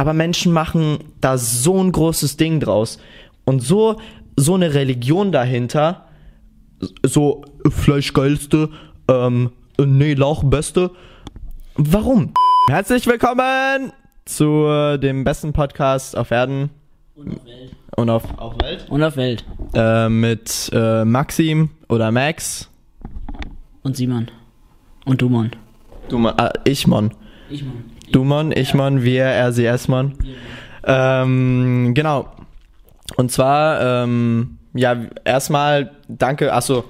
aber Menschen machen da so ein großes Ding draus. Und so, so eine Religion dahinter, so Fleischgeilste, ähm, nee, Lauch Beste. Warum? Herzlich willkommen zu dem besten Podcast auf Erden Und auf Welt. und auf, auf Welt. Und auf Welt. Äh, mit äh, Maxim oder Max. Und Simon. Und Dumon. Du, Mon- äh, ich, Mon. Mann. Du, Mon, ich, Mon, wir, er, sie, es, Mon. Ähm, genau. Und zwar, ähm, ja, erstmal danke, achso,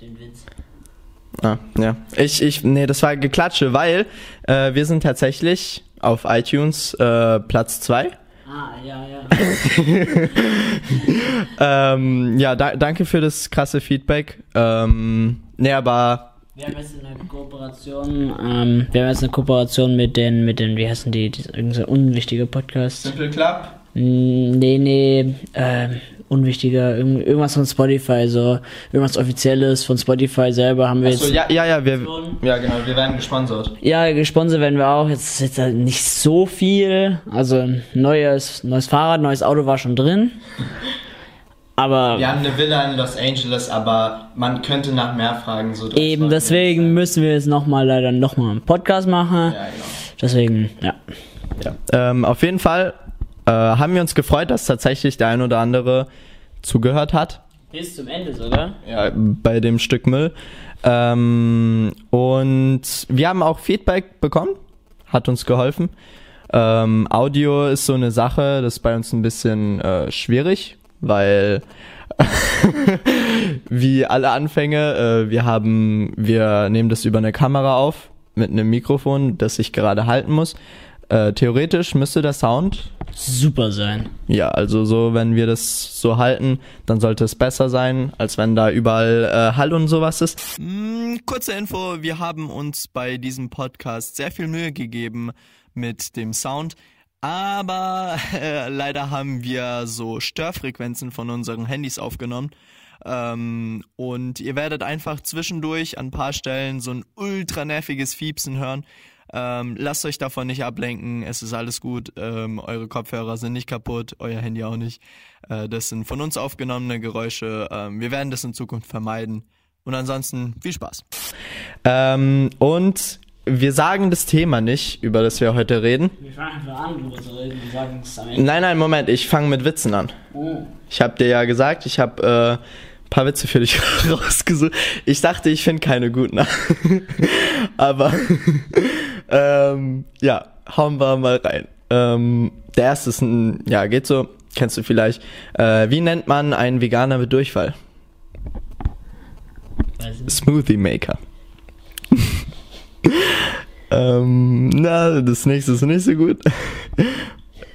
Den Witz. ah, ja. Ich, ich, nee, das war Geklatsche, weil äh, wir sind tatsächlich auf iTunes äh, Platz 2. Ah, ja, ja. Ähm, ja, da, danke für das krasse Feedback. Ähm, nee, aber Wir haben jetzt eine Kooperation, ähm, wir haben jetzt eine Kooperation mit den, mit den, wie heißen die, die irgend so unwichtige Podcast. Simple Club? Nee, nee, ähm, unwichtiger, irgend- irgendwas von Spotify, so, irgendwas Offizielles von Spotify selber haben wir Achso, jetzt. ja, ja, ja, wir, ja, genau, wir werden gesponsert. Ja, gesponsert werden wir auch. Jetzt ist jetzt nicht so viel. Also neues, neues Fahrrad, neues Auto war schon drin. Aber Wir haben eine Villa in Los Angeles, aber man könnte nach mehr fragen. So, das eben deswegen müssen wir jetzt nochmal leider nochmal einen Podcast machen. Ja, genau. Deswegen, ja. Ja. Ähm, auf jeden Fall äh, haben wir uns gefreut, dass tatsächlich der ein oder andere zugehört hat. Bis zum Ende sogar. Ja, bei dem Stück Müll. Ähm, und wir haben auch Feedback bekommen. Hat uns geholfen. Ähm, Audio ist so eine Sache, das ist bei uns ein bisschen äh, schwierig, weil wie alle Anfänge, äh, wir haben, wir nehmen das über eine Kamera auf mit einem Mikrofon, das ich gerade halten muss. Äh, theoretisch müsste der Sound Super sein. ja, also so, wenn wir das so halten, dann sollte es besser sein, als wenn da überall äh, Hall und sowas ist. Mm, kurze Info, wir haben uns bei diesem Podcast sehr viel Mühe gegeben mit dem Sound. Aber äh, leider haben wir so Störfrequenzen von unseren Handys aufgenommen. Ähm, und ihr werdet einfach zwischendurch an ein paar Stellen so ein ultra nerviges Fiepsen hören. Ähm, lasst euch davon nicht ablenken, es ist alles gut. Ähm, eure Kopfhörer sind nicht kaputt, euer Handy auch nicht. Äh, das sind von uns aufgenommene Geräusche. Ähm, wir werden das in Zukunft vermeiden. Und ansonsten viel Spaß. Ähm, und wir sagen das Thema nicht, über das wir heute reden. Wir fangen einfach an, drüber zu reden. Wir sagen es am Ende. Nein, nein, Moment, ich fange mit Witzen an. Oh. Ich habe dir ja gesagt, ich habe äh, ein paar Witze für dich rausgesucht. Ich dachte, ich finde keine guten. Aber ähm, ja, hauen wir mal rein. Ähm, der erste ist ein, ja, geht so, kennst du vielleicht. Äh, wie nennt man einen Veganer mit Durchfall? Weiß nicht. Smoothie Maker. Ähm, na, das nächste ist nicht so gut.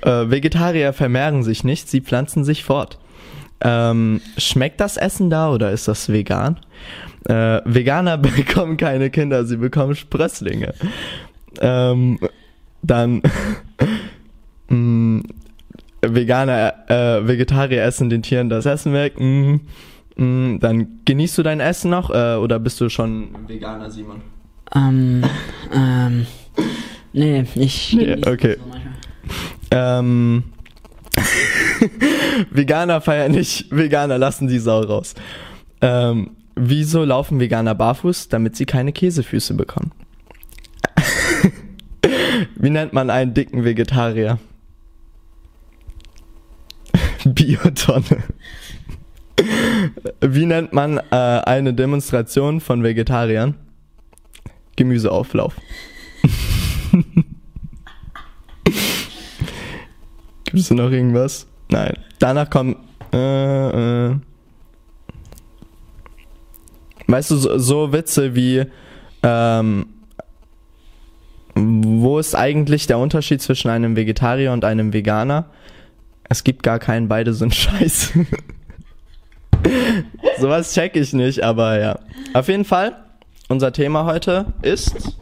äh, Vegetarier vermehren sich nicht, sie pflanzen sich fort. Ähm, schmeckt das Essen da oder ist das vegan? Äh, Veganer bekommen keine Kinder, sie bekommen Sprösslinge. Ähm, dann mh, Veganer, äh, Vegetarier essen den Tieren das Essen weg. Mhm. Mm, Dann genießt du dein Essen noch äh, oder bist du schon Veganer, Simon? Ähm, ähm, nee, ich. Nee, genieße okay. Ähm, Veganer feiern nicht, Veganer lassen die Sau raus. Ähm, wieso laufen Veganer barfuß? Damit sie keine Käsefüße bekommen. Wie nennt man einen dicken Vegetarier? Biotonne. Wie nennt man äh, eine Demonstration von Vegetariern? Gemüseauflauf. Gibt es noch irgendwas? Nein. Danach kommt. Äh, äh. Weißt du, so, so Witze wie. Ähm, wo ist eigentlich der Unterschied zwischen einem Vegetarier und einem Veganer? Es gibt gar keinen, beide sind scheiße. Sowas check ich nicht, aber ja. Auf jeden Fall, unser Thema heute ist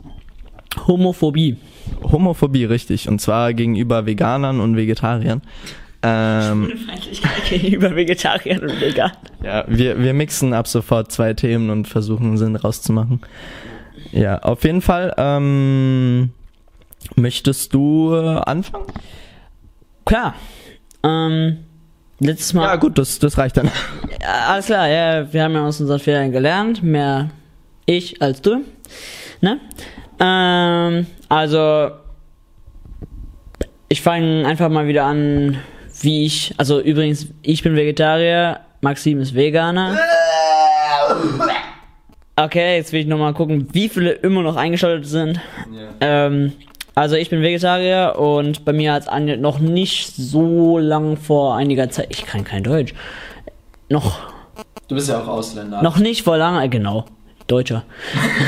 Homophobie. Homophobie, richtig. Und zwar gegenüber Veganern und Vegetariern. Ähm, Feindlichkeit gegenüber Vegetariern und Vegan. ja, wir, wir mixen ab sofort zwei Themen und versuchen Sinn rauszumachen. Ja, auf jeden Fall. Ähm, Möchtest du äh, anfangen? Klar. Ähm, letztes Mal. Ja, gut, das, das reicht dann. Ja, alles klar, ja, wir haben ja aus unseren Fehlern gelernt. Mehr ich als du. Ne? Ähm, also, ich fange einfach mal wieder an, wie ich. Also, übrigens, ich bin Vegetarier, Maxim ist Veganer. Okay, jetzt will ich nochmal gucken, wie viele immer noch eingeschaltet sind. Ähm, also ich bin Vegetarier und bei mir hat es noch nicht so lang vor einiger Zeit. Ich kann kein Deutsch. Noch, Du bist ja auch Ausländer. noch nicht vor langer, genau, Deutscher.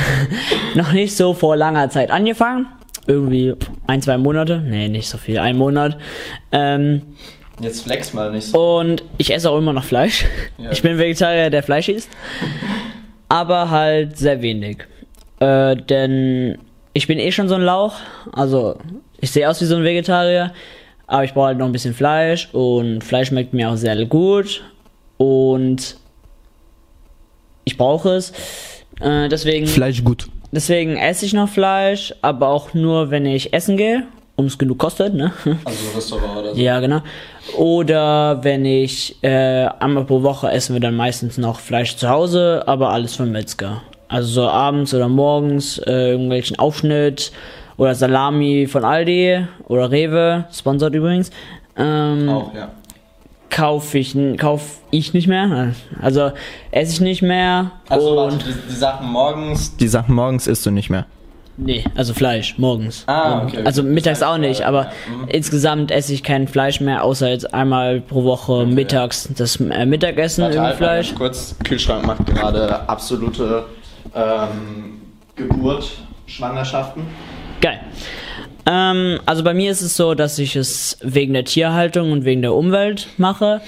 noch nicht so vor langer Zeit angefangen. Irgendwie ein, zwei Monate. Nee, nicht so viel, ein Monat. Ähm, Jetzt flex mal nicht so. und ich esse auch immer noch Fleisch. Ja. Ich bin Vegetarier, der Fleisch isst. Aber halt sehr wenig. Äh, denn ich bin eh schon so ein Lauch. Also, ich sehe aus wie so ein Vegetarier. Aber ich brauche halt noch ein bisschen Fleisch. Und Fleisch schmeckt mir auch sehr gut. Und ich brauche es. Äh, deswegen, Fleisch gut. deswegen esse ich noch Fleisch. Aber auch nur, wenn ich essen gehe. Um es genug kostet, ne? Also Restaurant oder so. Ja, genau. Oder wenn ich äh, einmal pro Woche essen wir dann meistens noch Fleisch zu Hause, aber alles vom Metzger. Also so abends oder morgens äh, irgendwelchen Aufschnitt oder Salami von Aldi oder Rewe, sponsert übrigens. Ähm, Auch, ja. Kaufe ich, n- kauf ich nicht mehr. Also esse ich nicht mehr. Also warte, und die, die Sachen morgens. Die Sachen morgens isst du nicht mehr. Nee, also Fleisch, morgens. Ah, okay, okay. Also mittags auch nicht, aber ja, mhm. insgesamt esse ich kein Fleisch mehr, außer jetzt einmal pro Woche mittags das äh, Mittagessen Warte, im halt Fleisch. kurz. Kühlschrank macht gerade absolute ähm, Geburt, Schwangerschaften. Geil. Ähm, also bei mir ist es so, dass ich es wegen der Tierhaltung und wegen der Umwelt mache,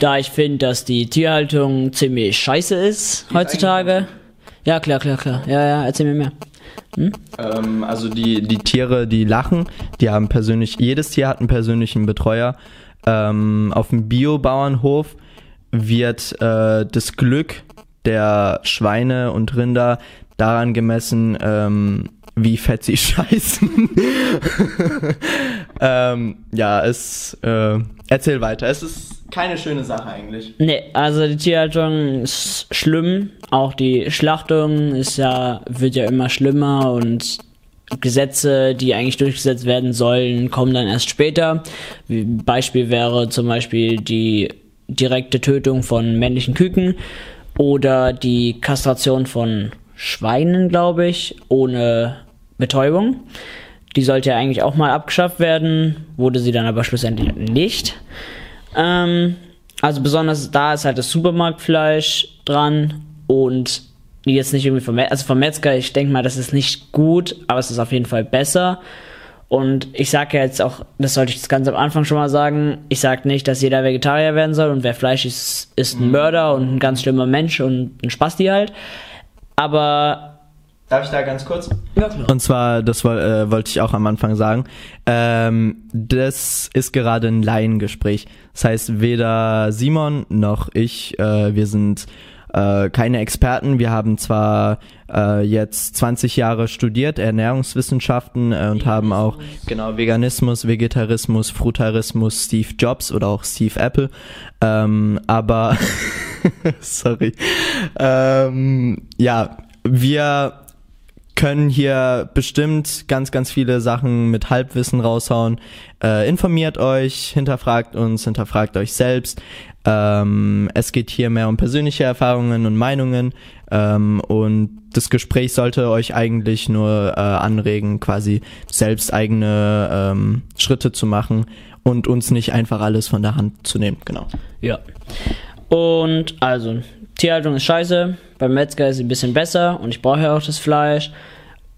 da ich finde, dass die Tierhaltung ziemlich scheiße ist heutzutage. Ja, klar, klar, klar. Ja, ja, erzähl mir mehr. Ähm, also die, die Tiere, die lachen, die haben persönlich, jedes Tier hat einen persönlichen Betreuer. Ähm, auf dem Biobauernhof wird äh, das Glück der Schweine und Rinder daran gemessen, ähm, wie fett sie scheißen. ähm, ja, es, äh, erzähl weiter. Es ist keine schöne Sache eigentlich. Nee, also die Tierhaltung ist schlimm. Auch die Schlachtung ist ja, wird ja immer schlimmer und Gesetze, die eigentlich durchgesetzt werden sollen, kommen dann erst später. Beispiel wäre zum Beispiel die direkte Tötung von männlichen Küken oder die Kastration von Schweinen, glaube ich, ohne Betäubung. Die sollte ja eigentlich auch mal abgeschafft werden, wurde sie dann aber schlussendlich nicht. Ähm, also besonders da ist halt das Supermarktfleisch dran und jetzt nicht irgendwie vom, also vom Metzger, ich denke mal, das ist nicht gut, aber es ist auf jeden Fall besser. Und ich sage ja jetzt auch, das sollte ich ganz am Anfang schon mal sagen, ich sage nicht, dass jeder Vegetarier werden soll und wer Fleisch isst, ist ein Mörder und ein ganz schlimmer Mensch und ein Spasti halt. Aber Darf ich da ganz kurz? ja, klar. Und zwar, das äh, wollte ich auch am Anfang sagen, ähm, das ist gerade ein Laiengespräch. Das heißt, weder Simon noch ich, äh, wir sind äh, keine Experten. Wir haben zwar äh, jetzt 20 Jahre studiert, Ernährungswissenschaften äh, und haben auch genau Veganismus, Vegetarismus, Frutarismus, Steve Jobs oder auch Steve Apple. Ähm, aber sorry. Ähm, ja, wir können hier bestimmt ganz, ganz viele Sachen mit Halbwissen raushauen. Äh, informiert euch, hinterfragt uns, hinterfragt euch selbst. Ähm, es geht hier mehr um persönliche Erfahrungen und Meinungen. Ähm, und das Gespräch sollte euch eigentlich nur äh, anregen, quasi selbst eigene ähm, Schritte zu machen und uns nicht einfach alles von der Hand zu nehmen. Genau. Ja. Und also, Tierhaltung ist scheiße. Beim Metzger ist sie ein bisschen besser und ich brauche ja auch das Fleisch.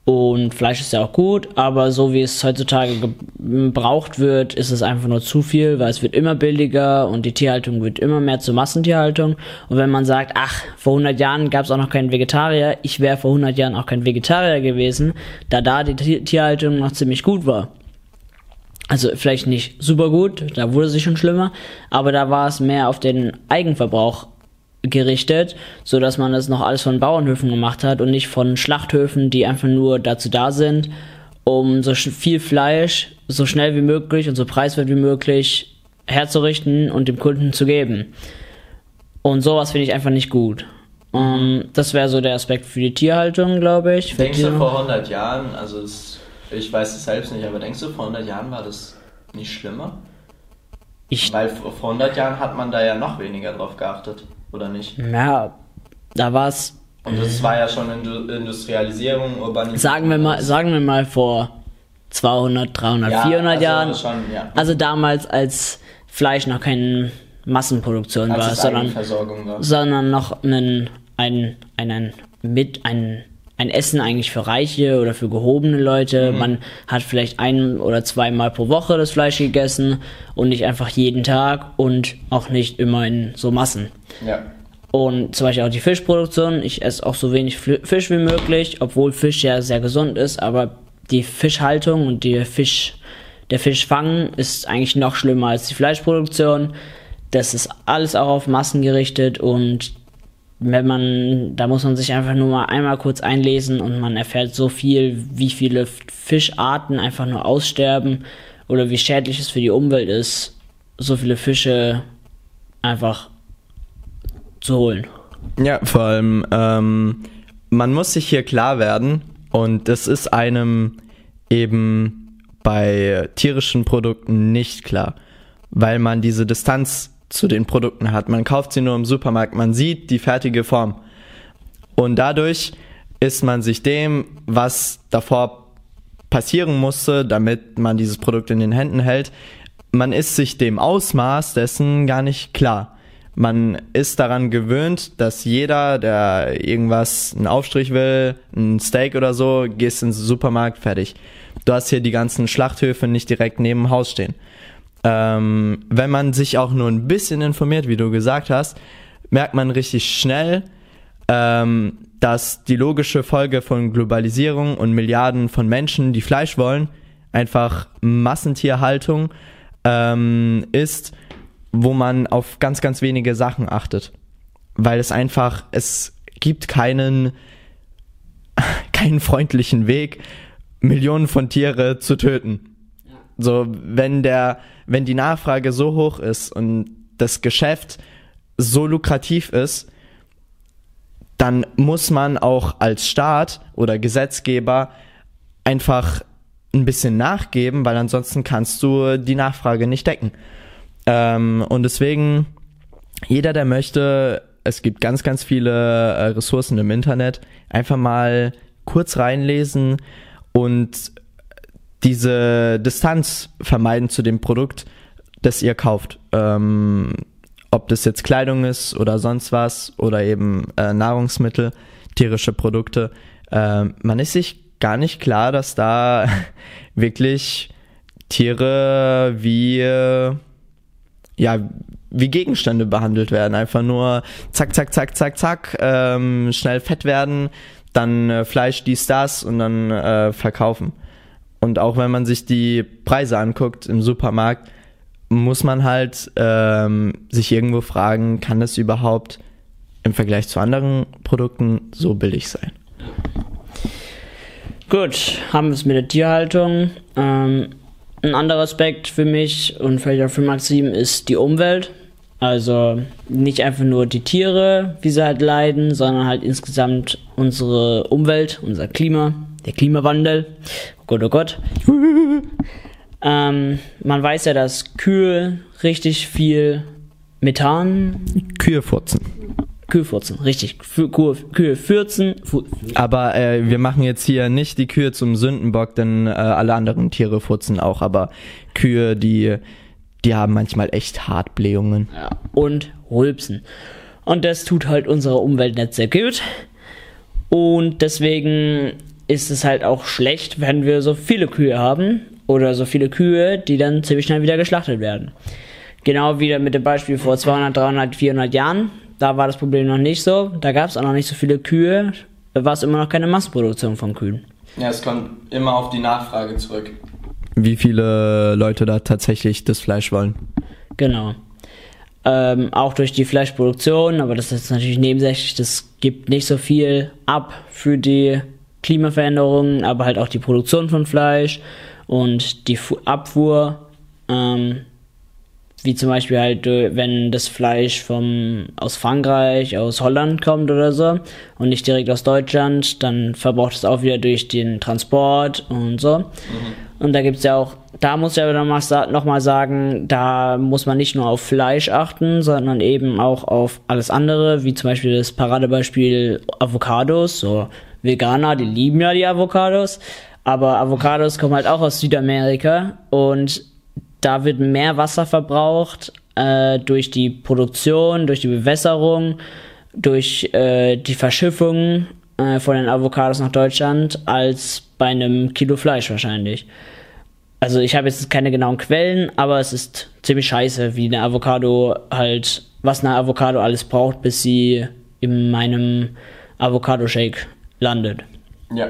Und Fleisch ist ja auch gut, aber so wie es heutzutage gebraucht wird, ist es einfach nur zu viel, weil es wird immer billiger und die Tierhaltung wird immer mehr zur Massentierhaltung. Und wenn man sagt, ach, vor 100 Jahren gab es auch noch keinen Vegetarier, ich wäre vor 100 Jahren auch kein Vegetarier gewesen, da da die Tier- Tierhaltung noch ziemlich gut war. Also vielleicht nicht super gut, da wurde sie schon schlimmer, aber da war es mehr auf den Eigenverbrauch gerichtet, so dass man das noch alles von Bauernhöfen gemacht hat und nicht von Schlachthöfen, die einfach nur dazu da sind, um so viel Fleisch so schnell wie möglich und so preiswert wie möglich herzurichten und dem Kunden zu geben. Und sowas finde ich einfach nicht gut. Um, das wäre so der Aspekt für die Tierhaltung, glaube ich. Denkst du vor 100 Jahren, also es, ich weiß es selbst nicht, aber denkst du vor 100 Jahren war das nicht schlimmer? Ich Weil vor 100 Jahren hat man da ja noch weniger drauf geachtet, oder nicht? Ja, da war es. Und das war ja schon Industrialisierung, Urbanisierung. Sagen wir mal, sagen wir mal vor 200, 300, ja, 400 also Jahren. Schon, ja. Also damals, als Fleisch noch keine Massenproduktion als war, sondern, war, sondern noch einen, ein, ein, mit, ein, ein Essen eigentlich für Reiche oder für gehobene Leute. Mhm. Man hat vielleicht ein oder zweimal pro Woche das Fleisch gegessen und nicht einfach jeden Tag und auch nicht immer in so Massen. Ja. Und zum Beispiel auch die Fischproduktion. Ich esse auch so wenig Fisch wie möglich, obwohl Fisch ja sehr gesund ist, aber die Fischhaltung und die Fisch, der Fischfang ist eigentlich noch schlimmer als die Fleischproduktion. Das ist alles auch auf Massen gerichtet und wenn man, da muss man sich einfach nur mal einmal kurz einlesen und man erfährt so viel, wie viele Fischarten einfach nur aussterben oder wie schädlich es für die Umwelt ist, so viele Fische einfach zu holen. Ja, vor allem, ähm, man muss sich hier klar werden, und das ist einem eben bei tierischen Produkten nicht klar, weil man diese Distanz zu den Produkten hat. Man kauft sie nur im Supermarkt, man sieht die fertige Form. Und dadurch ist man sich dem, was davor passieren musste, damit man dieses Produkt in den Händen hält, man ist sich dem Ausmaß dessen gar nicht klar. Man ist daran gewöhnt, dass jeder, der irgendwas, einen Aufstrich will, ein Steak oder so, gehst ins Supermarkt, fertig. Du hast hier die ganzen Schlachthöfe nicht direkt neben dem Haus stehen. Ähm, wenn man sich auch nur ein bisschen informiert, wie du gesagt hast, merkt man richtig schnell, ähm, dass die logische Folge von Globalisierung und Milliarden von Menschen, die Fleisch wollen, einfach Massentierhaltung ähm, ist wo man auf ganz, ganz wenige Sachen achtet. Weil es einfach, es gibt keinen, keinen freundlichen Weg, Millionen von Tiere zu töten. So, wenn der, wenn die Nachfrage so hoch ist und das Geschäft so lukrativ ist, dann muss man auch als Staat oder Gesetzgeber einfach ein bisschen nachgeben, weil ansonsten kannst du die Nachfrage nicht decken. Ähm, und deswegen, jeder, der möchte, es gibt ganz, ganz viele äh, Ressourcen im Internet, einfach mal kurz reinlesen und diese Distanz vermeiden zu dem Produkt, das ihr kauft. Ähm, ob das jetzt Kleidung ist oder sonst was oder eben äh, Nahrungsmittel, tierische Produkte. Äh, man ist sich gar nicht klar, dass da wirklich Tiere wie ja, wie Gegenstände behandelt werden. Einfach nur zack, zack, zack, zack, zack, ähm, schnell fett werden, dann äh, Fleisch, dies, das und dann äh, verkaufen. Und auch wenn man sich die Preise anguckt im Supermarkt, muss man halt ähm, sich irgendwo fragen, kann das überhaupt im Vergleich zu anderen Produkten so billig sein? Gut, haben wir es mit der Tierhaltung. Ähm, ein anderer Aspekt für mich und vielleicht auch für Maxim ist die Umwelt. Also nicht einfach nur die Tiere, wie sie halt leiden, sondern halt insgesamt unsere Umwelt, unser Klima, der Klimawandel. Oh Gott, oh Gott. ähm, man weiß ja, dass Kühe richtig viel Methan. Kühe furzen. Kühe furzen, richtig. Kühe, Kühe fürzen. Aber äh, wir machen jetzt hier nicht die Kühe zum Sündenbock, denn äh, alle anderen Tiere furzen auch. Aber Kühe, die, die haben manchmal echt Hartblähungen. Ja, und rülpsen. Und das tut halt unserer Umwelt nicht sehr gut. Und deswegen ist es halt auch schlecht, wenn wir so viele Kühe haben. Oder so viele Kühe, die dann ziemlich schnell wieder geschlachtet werden. Genau wieder mit dem Beispiel vor 200, 300, 400 Jahren. Da war das Problem noch nicht so. Da gab es auch noch nicht so viele Kühe. Da war es immer noch keine Massenproduktion von Kühen. Ja, es kommt immer auf die Nachfrage zurück. Wie viele Leute da tatsächlich das Fleisch wollen. Genau. Ähm, auch durch die Fleischproduktion, aber das ist natürlich nebensächlich, das gibt nicht so viel ab für die Klimaveränderungen, aber halt auch die Produktion von Fleisch und die Abfuhr. Ähm, wie zum Beispiel halt, äh, wenn das Fleisch vom, aus Frankreich, aus Holland kommt oder so und nicht direkt aus Deutschland, dann verbraucht es auch wieder durch den Transport und so. Mhm. Und da gibt's ja auch, da muss ich aber nochmal sagen, da muss man nicht nur auf Fleisch achten, sondern eben auch auf alles andere, wie zum Beispiel das Paradebeispiel Avocados, so Veganer, die lieben ja die Avocados, aber Avocados kommen halt auch aus Südamerika und da wird mehr Wasser verbraucht äh, durch die Produktion, durch die Bewässerung, durch äh, die Verschiffung äh, von den Avocados nach Deutschland als bei einem Kilo Fleisch wahrscheinlich. Also ich habe jetzt keine genauen Quellen, aber es ist ziemlich scheiße, wie eine Avocado halt, was eine Avocado alles braucht, bis sie in meinem Avocado-Shake landet. Ja.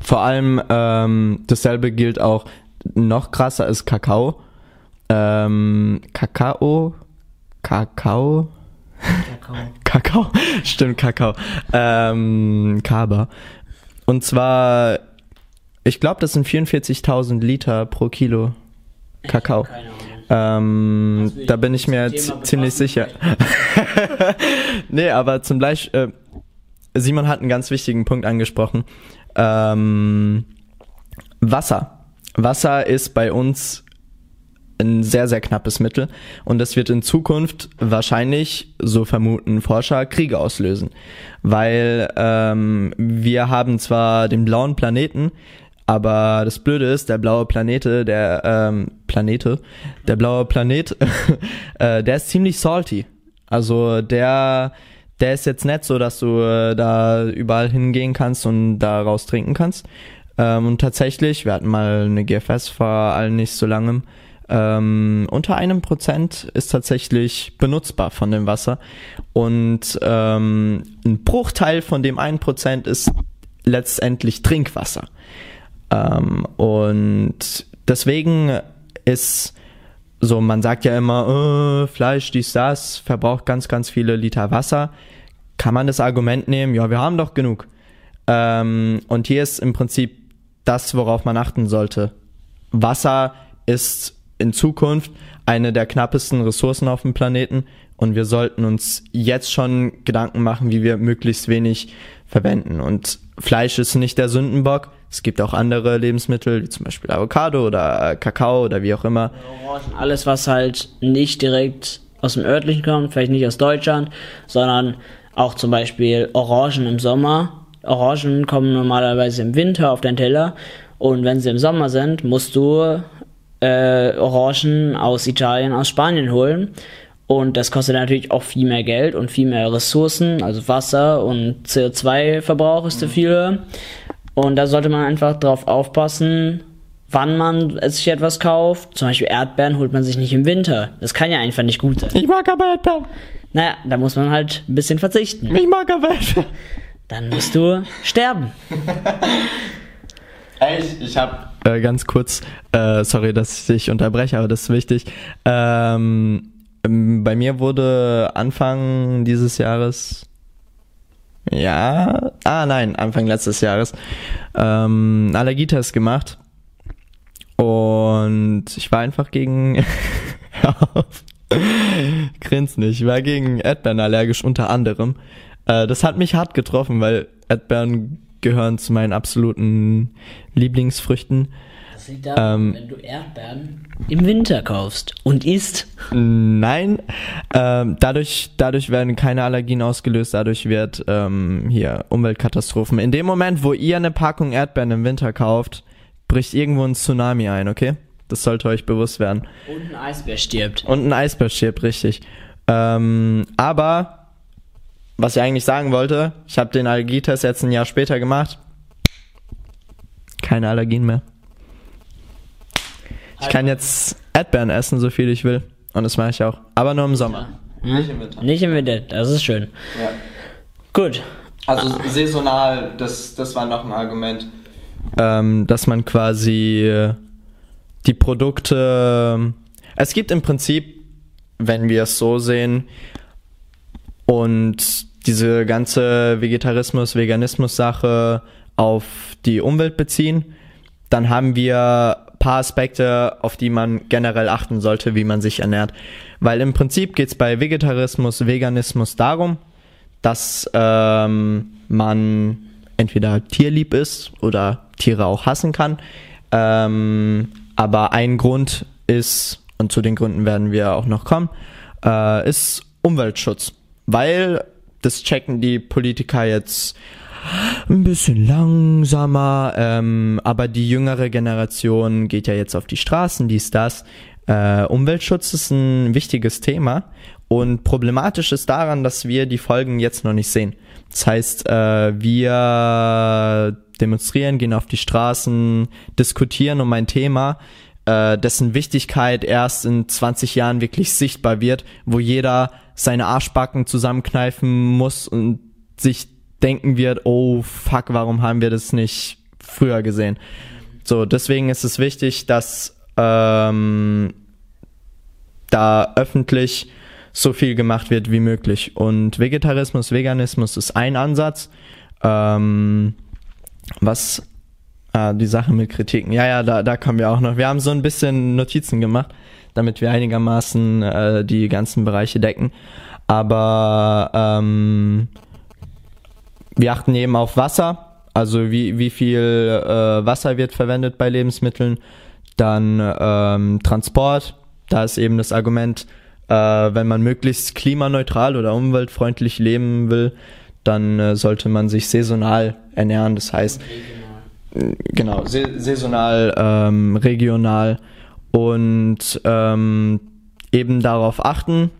Vor allem ähm, dasselbe gilt auch, noch krasser ist Kakao ähm, Kakao, Kakao, Kakao, Kakao, stimmt, Kakao, ähm, Kaba. Und zwar, ich glaube, das sind 44.000 Liter pro Kilo Kakao. Ähm, da bin ich mir ziemlich sicher. nee, aber zum Beispiel, äh, Simon hat einen ganz wichtigen Punkt angesprochen. Ähm, Wasser. Wasser ist bei uns ein sehr, sehr knappes Mittel. Und das wird in Zukunft wahrscheinlich, so vermuten Forscher, Kriege auslösen. Weil ähm, wir haben zwar den blauen Planeten, aber das Blöde ist, der blaue Planete, der ähm, Planete, der blaue Planet, äh, der ist ziemlich salty. Also der, der ist jetzt nicht so, dass du äh, da überall hingehen kannst und daraus trinken kannst. Ähm, und tatsächlich, wir hatten mal eine GFS vor allen nicht so langem, ähm, unter einem Prozent ist tatsächlich benutzbar von dem Wasser und ähm, ein Bruchteil von dem einen Prozent ist letztendlich Trinkwasser. Ähm, und deswegen ist so, man sagt ja immer, äh, Fleisch, dies, das, verbraucht ganz, ganz viele Liter Wasser. Kann man das Argument nehmen, ja, wir haben doch genug. Ähm, und hier ist im Prinzip das, worauf man achten sollte. Wasser ist in Zukunft eine der knappesten Ressourcen auf dem Planeten und wir sollten uns jetzt schon Gedanken machen, wie wir möglichst wenig verwenden. Und Fleisch ist nicht der Sündenbock. Es gibt auch andere Lebensmittel, wie zum Beispiel Avocado oder äh, Kakao oder wie auch immer. Alles, was halt nicht direkt aus dem örtlichen kommt, vielleicht nicht aus Deutschland, sondern auch zum Beispiel Orangen im Sommer. Orangen kommen normalerweise im Winter auf deinen Teller und wenn sie im Sommer sind, musst du äh, Orangen aus Italien, aus Spanien holen. Und das kostet natürlich auch viel mehr Geld und viel mehr Ressourcen, also Wasser und CO2-Verbrauch ist mhm. viel. Und da sollte man einfach drauf aufpassen, wann man sich etwas kauft. Zum Beispiel Erdbeeren holt man sich nicht im Winter. Das kann ja einfach nicht gut sein. Ich mag aber Erdbeeren. Naja, da muss man halt ein bisschen verzichten. Ich mag aber. Dann musst du sterben. Ich, ich habe äh, ganz kurz, äh, sorry, dass ich dich unterbreche, aber das ist wichtig. Ähm, bei mir wurde Anfang dieses Jahres, ja, ah nein, Anfang letztes Jahres, ähm, Allergietest gemacht. Und ich war einfach gegen, grins nicht, ich war gegen Erdbeeren allergisch unter anderem. Äh, das hat mich hart getroffen, weil Erdbeeren gehören zu meinen absoluten Lieblingsfrüchten. Das liegt daran, ähm, wenn du Erdbeeren im Winter kaufst und isst. Nein, ähm, dadurch, dadurch werden keine Allergien ausgelöst, dadurch wird ähm, hier Umweltkatastrophen. In dem Moment, wo ihr eine Packung Erdbeeren im Winter kauft, bricht irgendwo ein Tsunami ein, okay? Das sollte euch bewusst werden. Und ein Eisbär stirbt. Und ein Eisbär stirbt, richtig. Ähm, aber was ich eigentlich sagen wollte, ich habe den Allergietest jetzt ein Jahr später gemacht. Keine Allergien mehr. Ich kann jetzt Erdbeeren essen, so viel ich will. Und das mache ich auch. Aber nur im Sommer. Hm? Nicht im Winter. Nicht im Winter, das ist schön. Ja. Gut. Also ah. saisonal, das, das war noch ein Argument. Ähm, dass man quasi äh, die Produkte. Es gibt im Prinzip, wenn wir es so sehen, und diese ganze Vegetarismus, Veganismus-Sache auf die Umwelt beziehen, dann haben wir paar Aspekte, auf die man generell achten sollte, wie man sich ernährt. Weil im Prinzip geht es bei Vegetarismus, Veganismus darum, dass ähm, man entweder tierlieb ist oder Tiere auch hassen kann. Ähm, aber ein Grund ist, und zu den Gründen werden wir auch noch kommen, äh, ist Umweltschutz. Weil das checken die Politiker jetzt ein bisschen langsamer, ähm, aber die jüngere Generation geht ja jetzt auf die Straßen, dies, das. Äh, Umweltschutz ist ein wichtiges Thema und problematisch ist daran, dass wir die Folgen jetzt noch nicht sehen. Das heißt, äh, wir demonstrieren, gehen auf die Straßen, diskutieren um ein Thema, äh, dessen Wichtigkeit erst in 20 Jahren wirklich sichtbar wird, wo jeder seine Arschbacken zusammenkneifen muss und sich denken wird, oh fuck, warum haben wir das nicht früher gesehen? So, deswegen ist es wichtig, dass ähm, da öffentlich so viel gemacht wird wie möglich. Und Vegetarismus, Veganismus ist ein Ansatz. Ähm, was äh, die Sache mit Kritiken, ja, ja, da, da kommen wir auch noch. Wir haben so ein bisschen Notizen gemacht, damit wir einigermaßen äh, die ganzen Bereiche decken. Aber ähm, wir achten eben auf Wasser, also wie, wie viel äh, Wasser wird verwendet bei Lebensmitteln. Dann ähm, Transport, da ist eben das Argument, äh, wenn man möglichst klimaneutral oder umweltfreundlich leben will, dann äh, sollte man sich saisonal ernähren. Das heißt, genau, saisonal, ähm, regional und ähm, eben darauf achten,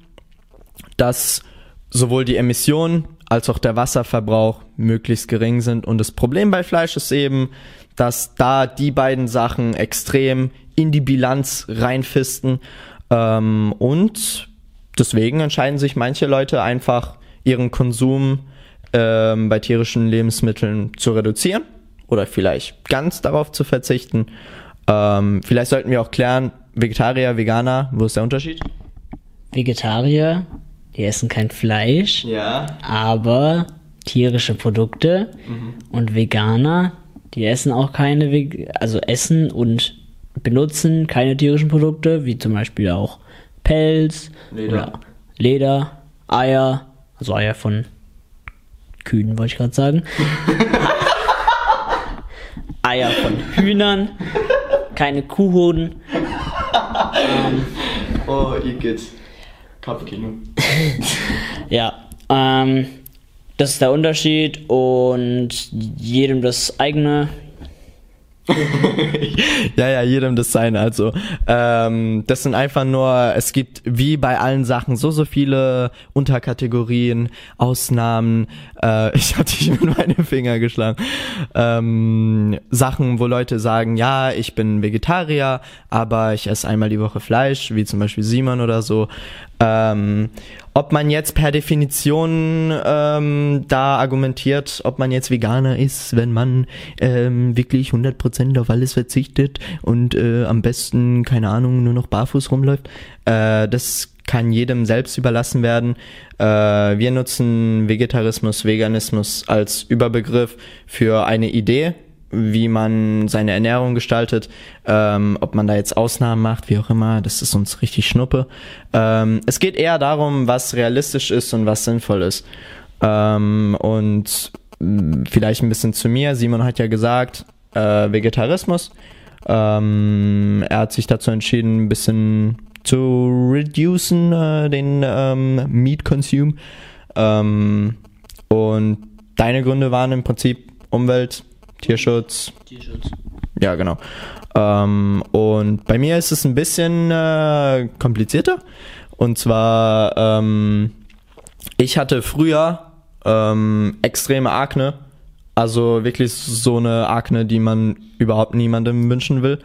dass sowohl die Emissionen als auch der Wasserverbrauch möglichst gering sind. Und das Problem bei Fleisch ist eben, dass da die beiden Sachen extrem in die Bilanz reinfisten. Ähm, und deswegen entscheiden sich manche Leute einfach, ihren Konsum ähm, bei tierischen Lebensmitteln zu reduzieren oder vielleicht ganz darauf zu verzichten. Ähm, vielleicht sollten wir auch klären, Vegetarier, Veganer, wo ist der Unterschied? Vegetarier die essen kein Fleisch, ja. aber tierische Produkte mhm. und Veganer, die essen auch keine, also essen und benutzen keine tierischen Produkte, wie zum Beispiel auch Pelz, Leder, Leder Eier, also Eier von Kühen, wollte ich gerade sagen. Eier von Hühnern, keine Kuhhoden. ähm, oh, Igitt. Kopfkino. ja, ähm, das ist der Unterschied und jedem das eigene, ja, ja, jedem das sein. Also, ähm, das sind einfach nur, es gibt wie bei allen Sachen so, so viele Unterkategorien, Ausnahmen. Äh, ich hatte dich mit meinen Finger geschlagen. Ähm, Sachen, wo Leute sagen, ja, ich bin Vegetarier, aber ich esse einmal die Woche Fleisch, wie zum Beispiel Simon oder so. Ähm, ob man jetzt per Definition ähm, da argumentiert, ob man jetzt Veganer ist, wenn man ähm, wirklich 100% auf alles verzichtet und äh, am besten, keine Ahnung, nur noch barfuß rumläuft, äh, das kann jedem selbst überlassen werden. Äh, wir nutzen Vegetarismus, Veganismus als Überbegriff für eine Idee, wie man seine Ernährung gestaltet, ähm, ob man da jetzt Ausnahmen macht, wie auch immer, das ist uns richtig schnuppe. Ähm, es geht eher darum, was realistisch ist und was sinnvoll ist. Ähm, und mm, vielleicht ein bisschen zu mir. Simon hat ja gesagt, äh, Vegetarismus. Ähm, er hat sich dazu entschieden, ein bisschen zu reducen, äh, den ähm, Meat Consume. Ähm, und deine Gründe waren im Prinzip Umwelt, Tierschutz. Tierschutz. Ja, genau. Ähm, und bei mir ist es ein bisschen äh, komplizierter. Und zwar, ähm, ich hatte früher ähm, extreme Akne. Also wirklich so eine Akne, die man überhaupt niemandem wünschen will.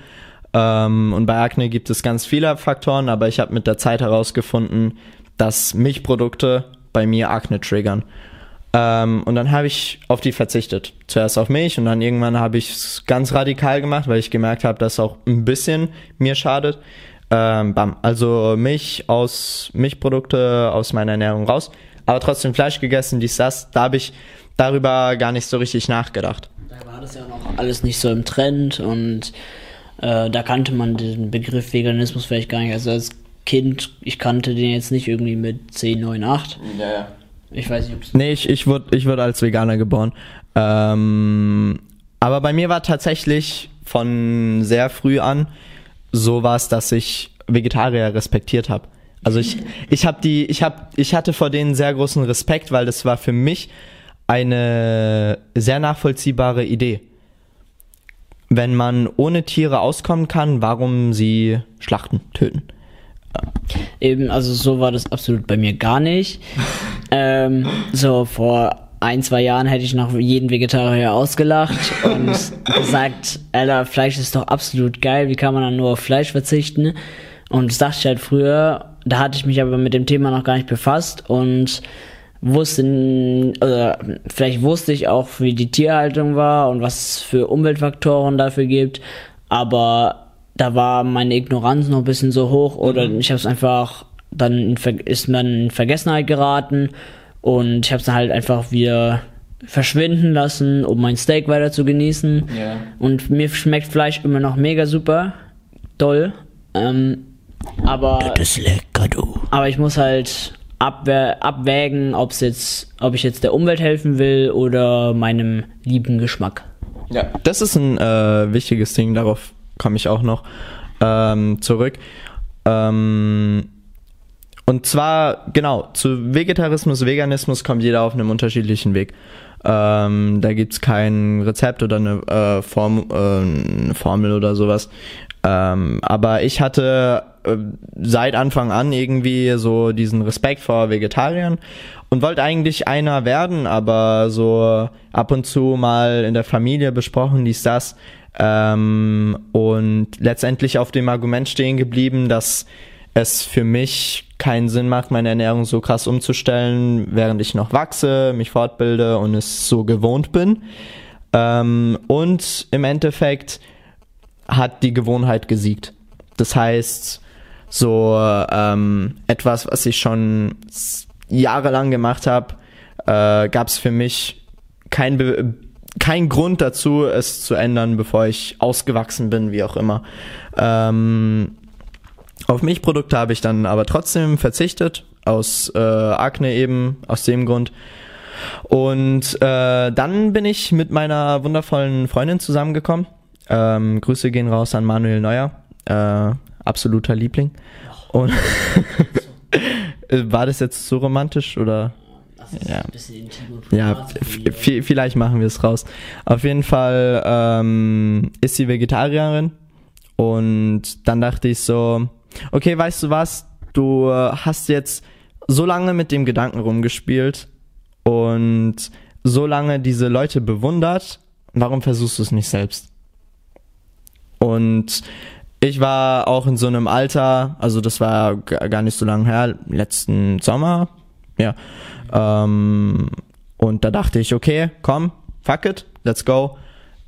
Ähm, und bei Akne gibt es ganz viele Faktoren, aber ich habe mit der Zeit herausgefunden, dass Milchprodukte bei mir Akne triggern. Ähm, und dann habe ich auf die verzichtet. Zuerst auf Milch und dann irgendwann habe ich es ganz radikal gemacht, weil ich gemerkt habe, dass auch ein bisschen mir schadet. Ähm, bam. Also Milch aus Milchprodukte aus meiner Ernährung raus, aber trotzdem Fleisch gegessen, dies, das. Da habe ich darüber gar nicht so richtig nachgedacht. Da war war das ja noch alles nicht so im Trend und äh, da kannte man den Begriff Veganismus vielleicht gar nicht. Also als Kind, ich kannte den jetzt nicht irgendwie mit 10, 9, 8. Ja, ja. Ich weiß nicht, ob es. Nee, ich, ich wurde ich wurde als Veganer geboren. Ähm, aber bei mir war tatsächlich von sehr früh an sowas, dass ich Vegetarier respektiert habe. Also ich, ich habe die, ich habe, ich hatte vor denen sehr großen Respekt, weil das war für mich eine sehr nachvollziehbare Idee. Wenn man ohne Tiere auskommen kann, warum sie schlachten, töten? Eben, also so war das absolut bei mir gar nicht. ähm, so vor ein, zwei Jahren hätte ich noch jeden Vegetarier ausgelacht und gesagt, Alter, Fleisch ist doch absolut geil, wie kann man dann nur auf Fleisch verzichten? Und das dachte ich halt früher, da hatte ich mich aber mit dem Thema noch gar nicht befasst und wusste, oder vielleicht wusste ich auch, wie die Tierhaltung war und was es für Umweltfaktoren dafür gibt, aber da war meine Ignoranz noch ein bisschen so hoch oder mhm. ich habe es einfach, dann ist man in Vergessenheit geraten und ich habe es dann halt einfach wieder verschwinden lassen, um mein Steak weiter zu genießen. Yeah. Und mir schmeckt Fleisch immer noch mega super, toll. Ähm, aber das ist lecker, du. Aber ich muss halt abwägen, ob's jetzt, ob ich jetzt der Umwelt helfen will oder meinem lieben Geschmack. Ja, das ist ein äh, wichtiges Ding. Darauf komme ich auch noch ähm, zurück. Ähm, und zwar, genau, zu Vegetarismus, Veganismus kommt jeder auf einem unterschiedlichen Weg. Ähm, da gibt's kein Rezept oder eine, äh, Form, äh, Formel oder sowas. Ähm, aber ich hatte äh, seit Anfang an irgendwie so diesen Respekt vor Vegetariern und wollte eigentlich einer werden, aber so ab und zu mal in der Familie besprochen, dies, das. Ähm, und letztendlich auf dem Argument stehen geblieben, dass es für mich keinen Sinn macht, meine Ernährung so krass umzustellen, während ich noch wachse, mich fortbilde und es so gewohnt bin. Ähm, und im Endeffekt hat die Gewohnheit gesiegt. Das heißt, so ähm, etwas, was ich schon jahrelang gemacht habe, äh, gab es für mich kein Be kein Grund dazu, es zu ändern, bevor ich ausgewachsen bin, wie auch immer. Ähm, auf Milchprodukte habe ich dann aber trotzdem verzichtet, aus äh, Akne eben, aus dem Grund. Und äh, dann bin ich mit meiner wundervollen Freundin zusammengekommen. Ähm, Grüße gehen raus an Manuel Neuer, äh, absoluter Liebling. Und war das jetzt so romantisch oder? ja, ja vielleicht machen wir es raus. Auf jeden Fall ähm, ist sie Vegetarierin und dann dachte ich so, okay, weißt du was, du hast jetzt so lange mit dem Gedanken rumgespielt und so lange diese Leute bewundert, warum versuchst du es nicht selbst? Und ich war auch in so einem Alter, also das war gar nicht so lange her, letzten Sommer, ja. Ähm, und da dachte ich, okay, komm, fuck it, let's go.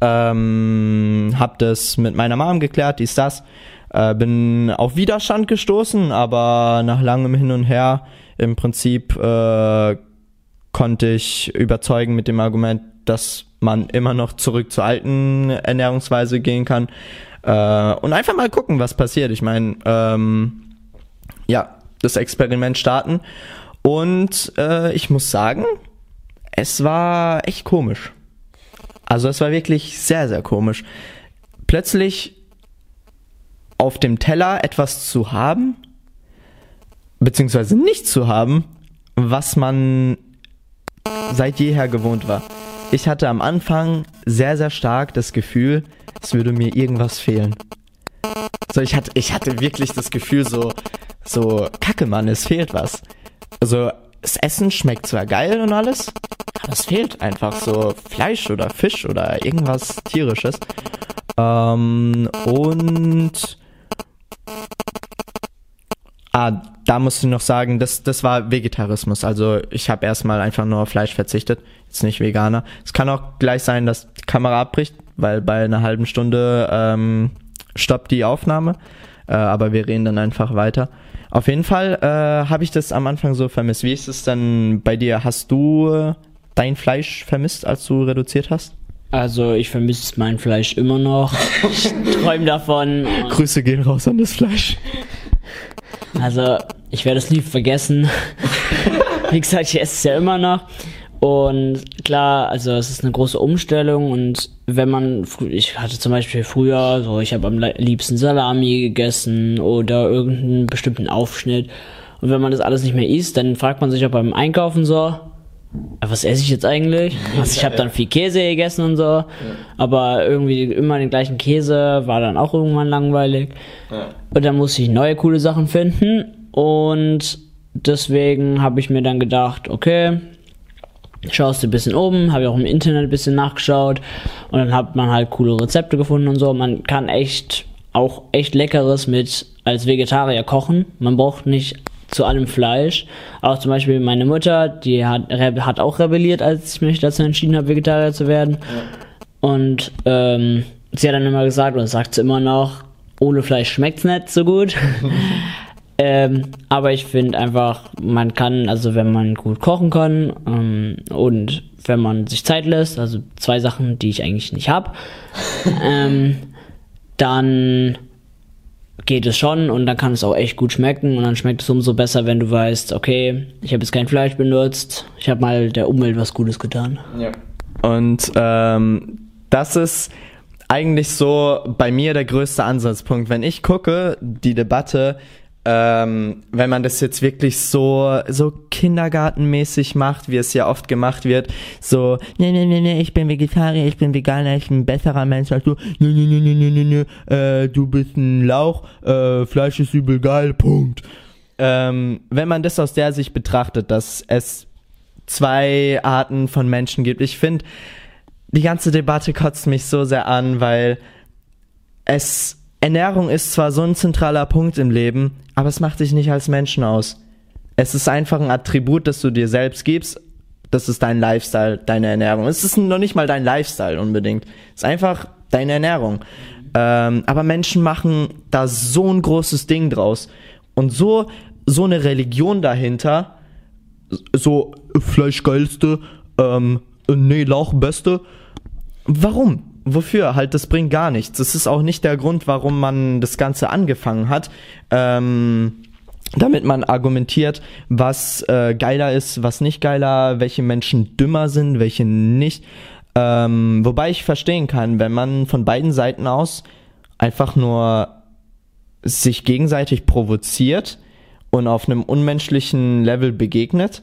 Ähm, hab das mit meiner Mom geklärt, dies, das. Äh, bin auf Widerstand gestoßen, aber nach langem Hin und Her im Prinzip äh, konnte ich überzeugen mit dem Argument, dass man immer noch zurück zur alten Ernährungsweise gehen kann äh, und einfach mal gucken, was passiert. Ich meine, ähm, ja, das Experiment starten und äh, ich muss sagen, es war echt komisch. Also es war wirklich sehr, sehr komisch. Plötzlich auf dem Teller etwas zu haben, beziehungsweise nicht zu haben, was man seit jeher gewohnt war. Ich hatte am Anfang sehr, sehr stark das Gefühl, es würde mir irgendwas fehlen. So, ich hatte, ich hatte wirklich das Gefühl, so, so, Kacke, Mann, es fehlt was. Also, das Essen schmeckt zwar geil und alles, aber es fehlt einfach so Fleisch oder Fisch oder irgendwas tierisches. Ähm, und Ah, da muss ich noch sagen, das, das war Vegetarismus. Also ich habe erstmal einfach nur auf Fleisch verzichtet, jetzt nicht Veganer. Es kann auch gleich sein, dass die Kamera abbricht, weil bei einer halben Stunde ähm, stoppt die Aufnahme. Äh, aber wir reden dann einfach weiter. Auf jeden Fall äh, habe ich das am Anfang so vermisst. Wie ist es denn bei dir? Hast du dein Fleisch vermisst, als du reduziert hast? Also ich vermisse mein Fleisch immer noch. Ich träume davon. Grüße gehen raus an das Fleisch. Also ich werde es nie vergessen. Wie gesagt, ich esse es ja immer noch. Und klar, also es ist eine große Umstellung und wenn man, ich hatte zum Beispiel früher, so ich habe am liebsten Salami gegessen oder irgendeinen bestimmten Aufschnitt. Und wenn man das alles nicht mehr isst, dann fragt man sich auch beim Einkaufen so, was esse ich jetzt eigentlich? Also ich habe dann viel Käse gegessen und so, ja. aber irgendwie immer den gleichen Käse war dann auch irgendwann langweilig. Ja. Und dann musste ich neue coole Sachen finden und deswegen habe ich mir dann gedacht, okay, schaust du ein bisschen oben, habe ich auch im Internet ein bisschen nachgeschaut und dann hat man halt coole Rezepte gefunden und so. Man kann echt auch echt leckeres mit als Vegetarier kochen. Man braucht nicht zu allem Fleisch. Auch zum Beispiel meine Mutter, die hat, hat auch rebelliert, als ich mich dazu entschieden habe, Vegetarier zu werden. Ja. Und ähm, sie hat dann immer gesagt, und sagt sie immer noch, ohne Fleisch schmeckt's nicht so gut. ähm, aber ich finde einfach, man kann, also wenn man gut kochen kann ähm, und wenn man sich Zeit lässt, also zwei Sachen, die ich eigentlich nicht habe, ähm, dann geht es schon und dann kann es auch echt gut schmecken und dann schmeckt es umso besser, wenn du weißt, okay, ich habe jetzt kein Fleisch benutzt, ich habe mal der Umwelt was Gutes getan. Ja. Und ähm, das ist eigentlich so bei mir der größte Ansatzpunkt. Wenn ich gucke, die Debatte, ähm, wenn man das jetzt wirklich so so kindergartenmäßig macht, wie es ja oft gemacht wird, so ne ne ne ne, ich bin Vegetarier, ich bin Veganer, ich bin ein besserer Mensch als du, ne ne ne ne ne ne, ne äh, du bist ein Lauch, äh, Fleisch ist übel geil, Punkt. Ähm, wenn man das aus der Sicht betrachtet, dass es zwei Arten von Menschen gibt, ich finde, die ganze Debatte kotzt mich so sehr an, weil es Ernährung ist zwar so ein zentraler Punkt im Leben, aber es macht dich nicht als Menschen aus. Es ist einfach ein Attribut, das du dir selbst gibst. Das ist dein Lifestyle, deine Ernährung. Es ist noch nicht mal dein Lifestyle unbedingt. Es ist einfach deine Ernährung. Ähm, aber Menschen machen da so ein großes Ding draus. Und so, so eine Religion dahinter, so Fleischgeilste, ähm, nee, Lauch Beste. Warum? Wofür? Halt, das bringt gar nichts. Das ist auch nicht der Grund, warum man das Ganze angefangen hat. Ähm, damit man argumentiert, was äh, geiler ist, was nicht geiler, welche Menschen dümmer sind, welche nicht. Ähm, wobei ich verstehen kann, wenn man von beiden Seiten aus einfach nur sich gegenseitig provoziert und auf einem unmenschlichen Level begegnet.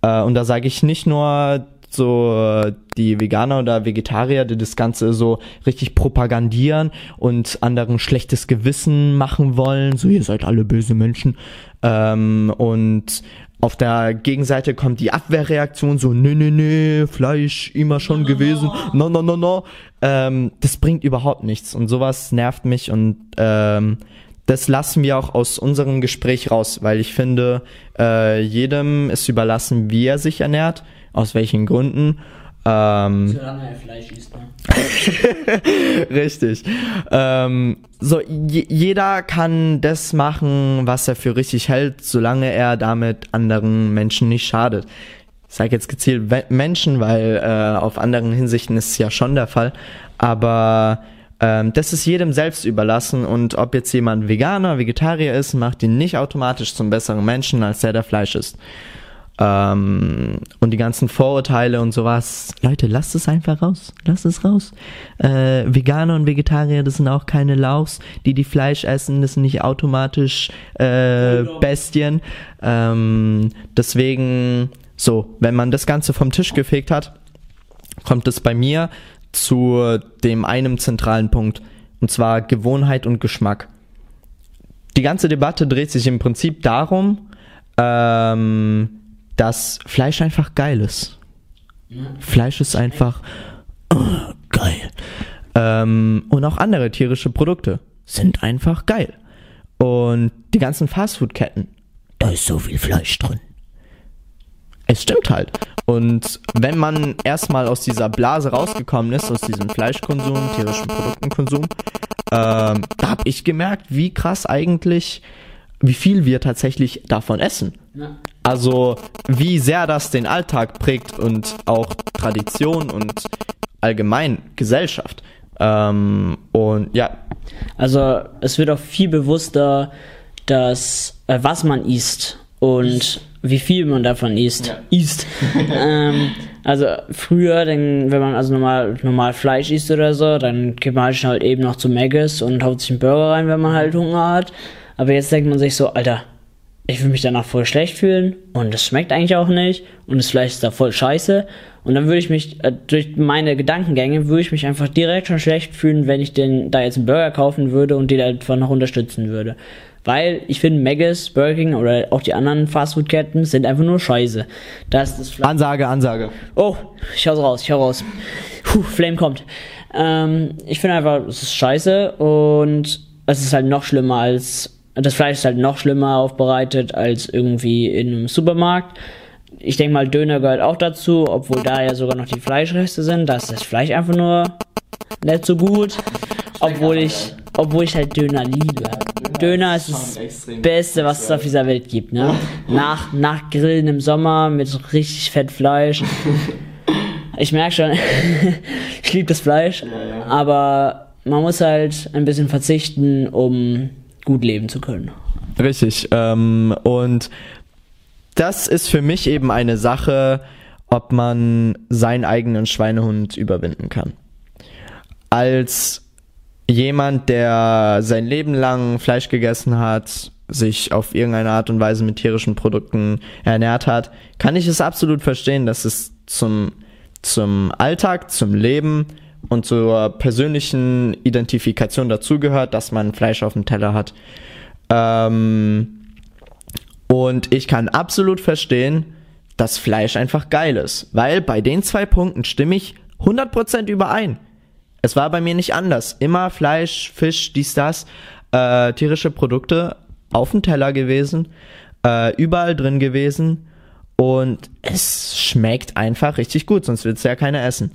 Äh, und da sage ich nicht nur so die Veganer oder Vegetarier, die das Ganze so richtig propagandieren und anderen schlechtes Gewissen machen wollen, so ihr seid alle böse Menschen. Ähm, und auf der Gegenseite kommt die Abwehrreaktion, so nö, nö, nö, Fleisch immer schon no, gewesen, no, no, no, no. Ähm, das bringt überhaupt nichts und sowas nervt mich und ähm, das lassen wir auch aus unserem Gespräch raus, weil ich finde, äh, jedem ist überlassen, wie er sich ernährt aus welchen Gründen. Ähm, Solange er Fleisch isst, ne? richtig. Ähm, so, jeder kann das machen, was er für richtig hält, solange er damit anderen Menschen nicht schadet. Ich sage jetzt gezielt Menschen, weil äh, auf anderen Hinsichten ist es ja schon der Fall. Aber ähm, das ist jedem selbst überlassen und ob jetzt jemand Veganer, Vegetarier ist, macht ihn nicht automatisch zum besseren Menschen, als der, der Fleisch isst. Ähm, und die ganzen Vorurteile und sowas. Leute, lasst es einfach raus. Lasst es raus. Äh, Veganer und Vegetarier, das sind auch keine Lauchs, die die Fleisch essen. Das sind nicht automatisch äh, Bestien. Ähm, deswegen, so, wenn man das Ganze vom Tisch gefegt hat, kommt es bei mir zu dem einem zentralen Punkt. Und zwar Gewohnheit und Geschmack. Die ganze Debatte dreht sich im Prinzip darum, ähm, dass Fleisch einfach geil ist. Fleisch ist einfach oh, geil. Ähm, und auch andere tierische Produkte sind einfach geil. Und die ganzen Fastfood-Ketten, da ist so viel Fleisch drin. Es stimmt halt. Und wenn man erstmal aus dieser Blase rausgekommen ist, aus diesem Fleischkonsum, tierischen Produktenkonsum, ähm, da habe ich gemerkt, wie krass eigentlich, wie viel wir tatsächlich davon essen. Ja. Also wie sehr das den Alltag prägt und auch Tradition und allgemein Gesellschaft. Ähm, und ja. Also es wird auch viel bewusster, dass äh, was man isst und wie viel man davon isst. Ja. Isst. ähm, also früher, denn, wenn man also normal, normal Fleisch isst oder so, dann geht man halt eben noch zu Maggis und haut sich einen Burger rein, wenn man halt Hunger hat. Aber jetzt denkt man sich so, Alter, ich will mich danach voll schlecht fühlen und es schmeckt eigentlich auch nicht und das Fleisch ist da voll scheiße. Und dann würde ich mich, äh, durch meine Gedankengänge, würde ich mich einfach direkt schon schlecht fühlen, wenn ich den da jetzt einen Burger kaufen würde und die da einfach noch unterstützen würde. Weil ich finde, Maggis, Burger King oder auch die anderen Fastfood-Ketten sind einfach nur scheiße. Das ist Ansage, Ansage. Oh, ich hau's raus, ich hau raus. Puh, Flame kommt. Ähm, ich finde einfach, es ist scheiße und es ist halt noch schlimmer als das Fleisch ist halt noch schlimmer aufbereitet als irgendwie in einem Supermarkt. Ich denke mal, Döner gehört auch dazu, obwohl da ja sogar noch die Fleischreste sind. Da ist das Fleisch einfach nur nicht so gut. Obwohl ich, obwohl ich halt Döner liebe. Döner ist das Beste, was es auf dieser Welt gibt. Ne? Nach, nach Grillen im Sommer mit richtig fett Fleisch. Ich merke schon, ich liebe das Fleisch, aber man muss halt ein bisschen verzichten, um gut leben zu können. Richtig. Ähm, und das ist für mich eben eine Sache, ob man seinen eigenen Schweinehund überwinden kann. Als jemand, der sein Leben lang Fleisch gegessen hat, sich auf irgendeine Art und Weise mit tierischen Produkten ernährt hat, kann ich es absolut verstehen, dass es zum, zum Alltag, zum Leben und zur persönlichen Identifikation dazugehört, dass man Fleisch auf dem Teller hat. Ähm, und ich kann absolut verstehen, dass Fleisch einfach geil ist, weil bei den zwei Punkten stimme ich 100% überein. Es war bei mir nicht anders. Immer Fleisch, Fisch, dies, das, äh, tierische Produkte auf dem Teller gewesen, äh, überall drin gewesen und es schmeckt einfach richtig gut, sonst wird es ja keiner essen.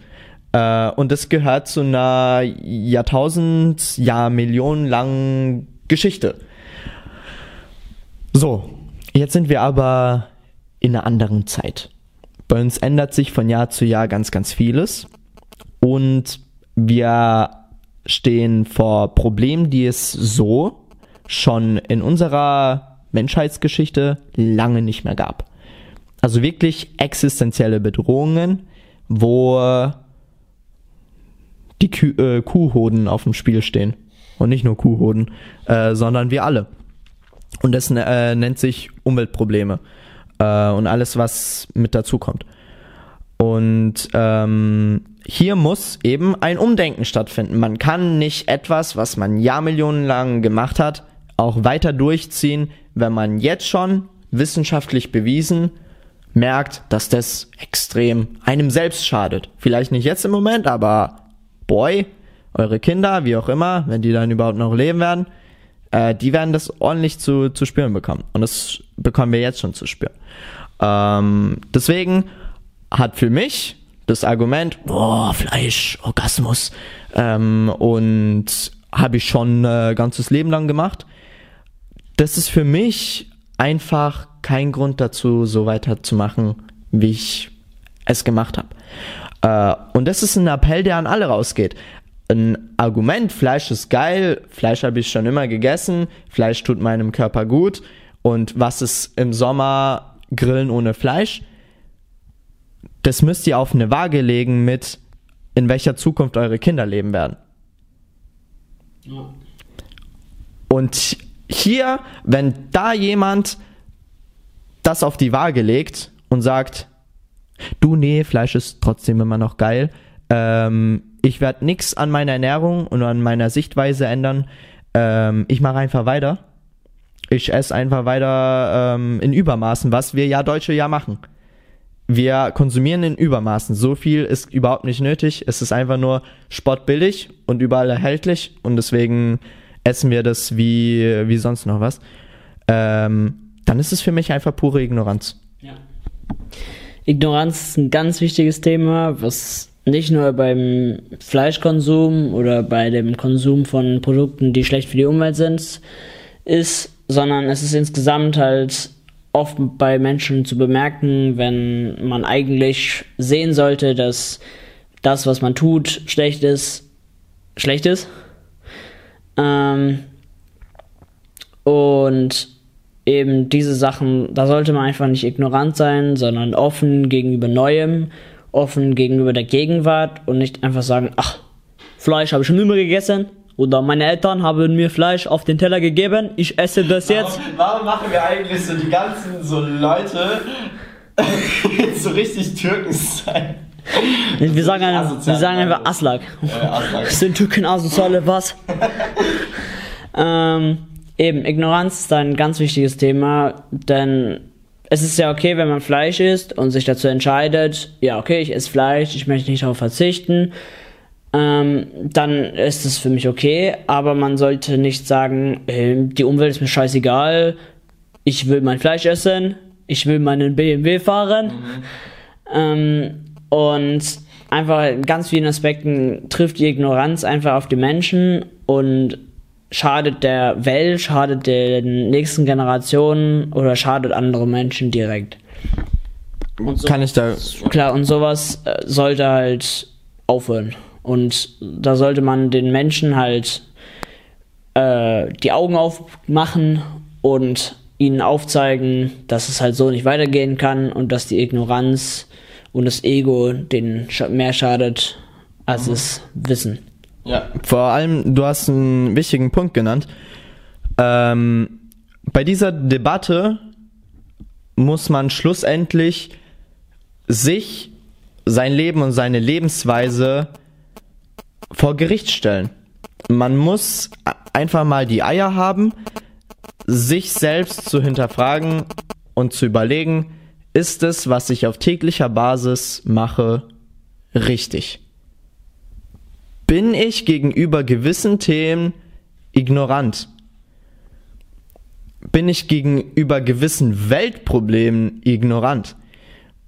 Äh, und das gehört zu einer Jahrtausend, Jahr Millionen langen Geschichte. So, jetzt sind wir aber in einer anderen Zeit. Bei uns ändert sich von Jahr zu Jahr ganz, ganz vieles. Und wir stehen vor Problemen, die es so schon in unserer Menschheitsgeschichte lange nicht mehr gab. Also wirklich existenzielle Bedrohungen, wo die Kuh, äh, Kuhhoden auf dem Spiel stehen. Und nicht nur Kuhhoden, äh, sondern wir alle. Und das äh, nennt sich Umweltprobleme äh, und alles, was mit dazu kommt. Und ähm, hier muss eben ein Umdenken stattfinden. Man kann nicht etwas, was man Jahrmillionen lang gemacht hat, auch weiter durchziehen, wenn man jetzt schon wissenschaftlich bewiesen merkt, dass das extrem einem selbst schadet. Vielleicht nicht jetzt im Moment, aber boy, eure Kinder, wie auch immer, wenn die dann überhaupt noch leben werden, äh, die werden das ordentlich zu, zu spüren bekommen. Und das bekommen wir jetzt schon zu spüren. Ähm, deswegen hat für mich das Argument, boah, Fleisch, Orgasmus, ähm, und habe ich schon äh, ganzes Leben lang gemacht. Das ist für mich einfach kein Grund dazu, so weiterzumachen, wie ich es gemacht habe. Äh, und das ist ein Appell, der an alle rausgeht. Ein Argument, Fleisch ist geil, Fleisch habe ich schon immer gegessen, Fleisch tut meinem Körper gut und was ist im Sommer Grillen ohne Fleisch? Das müsst ihr auf eine Waage legen mit, in welcher Zukunft eure Kinder leben werden. Und hier, wenn da jemand das auf die Waage legt und sagt, Du, nee, Fleisch ist trotzdem immer noch geil. Ähm, ich werde nichts an meiner Ernährung und an meiner Sichtweise ändern. Ähm, ich mache einfach weiter. Ich esse einfach weiter ähm, in Übermaßen, was wir ja Deutsche ja machen. Wir konsumieren in Übermaßen. So viel ist überhaupt nicht nötig. Es ist einfach nur spottbillig und überall erhältlich und deswegen essen wir das wie, wie sonst noch was. Ähm, dann ist es für mich einfach pure Ignoranz. Ignoranz ist ein ganz wichtiges Thema, was nicht nur beim Fleischkonsum oder bei dem Konsum von Produkten, die schlecht für die Umwelt sind, ist, sondern es ist insgesamt halt oft bei Menschen zu bemerken, wenn man eigentlich sehen sollte, dass das, was man tut, schlecht ist, schlecht ist. Ähm, und eben diese Sachen, da sollte man einfach nicht ignorant sein, sondern offen gegenüber Neuem, offen gegenüber der Gegenwart und nicht einfach sagen, ach, Fleisch habe ich schon immer gegessen oder meine Eltern haben mir Fleisch auf den Teller gegeben, ich esse das jetzt. Warum, warum machen wir eigentlich so die ganzen so Leute so richtig Türken sein? Wir sagen, einfach, wir sagen einfach Aslak. Äh, Aslak. Sind Türken asoziale, was? ähm, eben, Ignoranz ist ein ganz wichtiges Thema, denn es ist ja okay, wenn man Fleisch isst und sich dazu entscheidet, ja, okay, ich esse Fleisch, ich möchte nicht darauf verzichten, ähm, dann ist es für mich okay, aber man sollte nicht sagen, äh, die Umwelt ist mir scheißegal, ich will mein Fleisch essen, ich will meinen BMW fahren. Mhm. Ähm, und einfach in ganz vielen Aspekten trifft die Ignoranz einfach auf die Menschen und schadet der Welt, schadet den nächsten Generationen oder schadet andere Menschen direkt. So, Kann ich da. Klar, und sowas äh, sollte halt aufhören. Und da sollte man den Menschen halt äh, die Augen aufmachen und ihnen aufzeigen, dass es halt so nicht weitergehen kann und dass die Ignoranz und das Ego denen mehr schadet als mhm. das Wissen. Ja. Vor allem, du hast einen wichtigen Punkt genannt. Ähm, bei dieser Debatte muss man schlussendlich sich, sein Leben und seine Lebensweise vor Gericht stellen. Man muss einfach mal die Eier haben, sich selbst zu hinterfragen und zu überlegen, ist es, was ich auf täglicher Basis mache, richtig? Bin ich gegenüber gewissen Themen ignorant? Bin ich gegenüber gewissen Weltproblemen ignorant?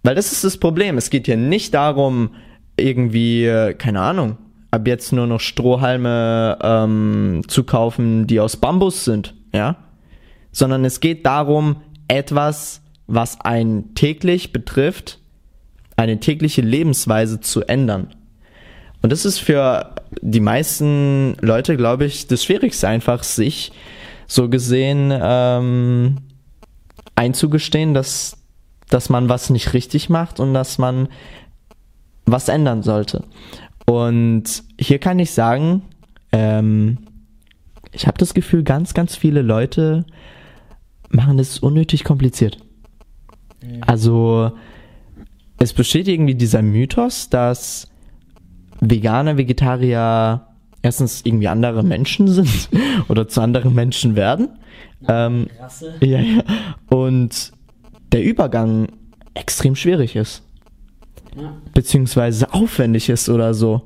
Weil das ist das Problem. Es geht hier nicht darum, irgendwie, äh, keine Ahnung, ab jetzt nur noch Strohhalme ähm, zu kaufen, die aus Bambus sind, ja? Sondern es geht darum, etwas was einen täglich betrifft, eine tägliche Lebensweise zu ändern. Und das ist für die meisten Leute, glaube ich, das Schwierigste einfach, sich so gesehen ähm, einzugestehen, dass, dass man was nicht richtig macht und dass man was ändern sollte. Und hier kann ich sagen, ähm, ich habe das Gefühl, ganz, ganz viele Leute machen es unnötig kompliziert. Mhm. Also es besteht irgendwie dieser Mythos, dass Veganer, Vegetarier erstens irgendwie andere Menschen sind oder zu anderen Menschen werden. Ähm, Rasse. Ja, ja. Und der Übergang extrem schwierig ist. Ja. Beziehungsweise aufwendig ist oder so.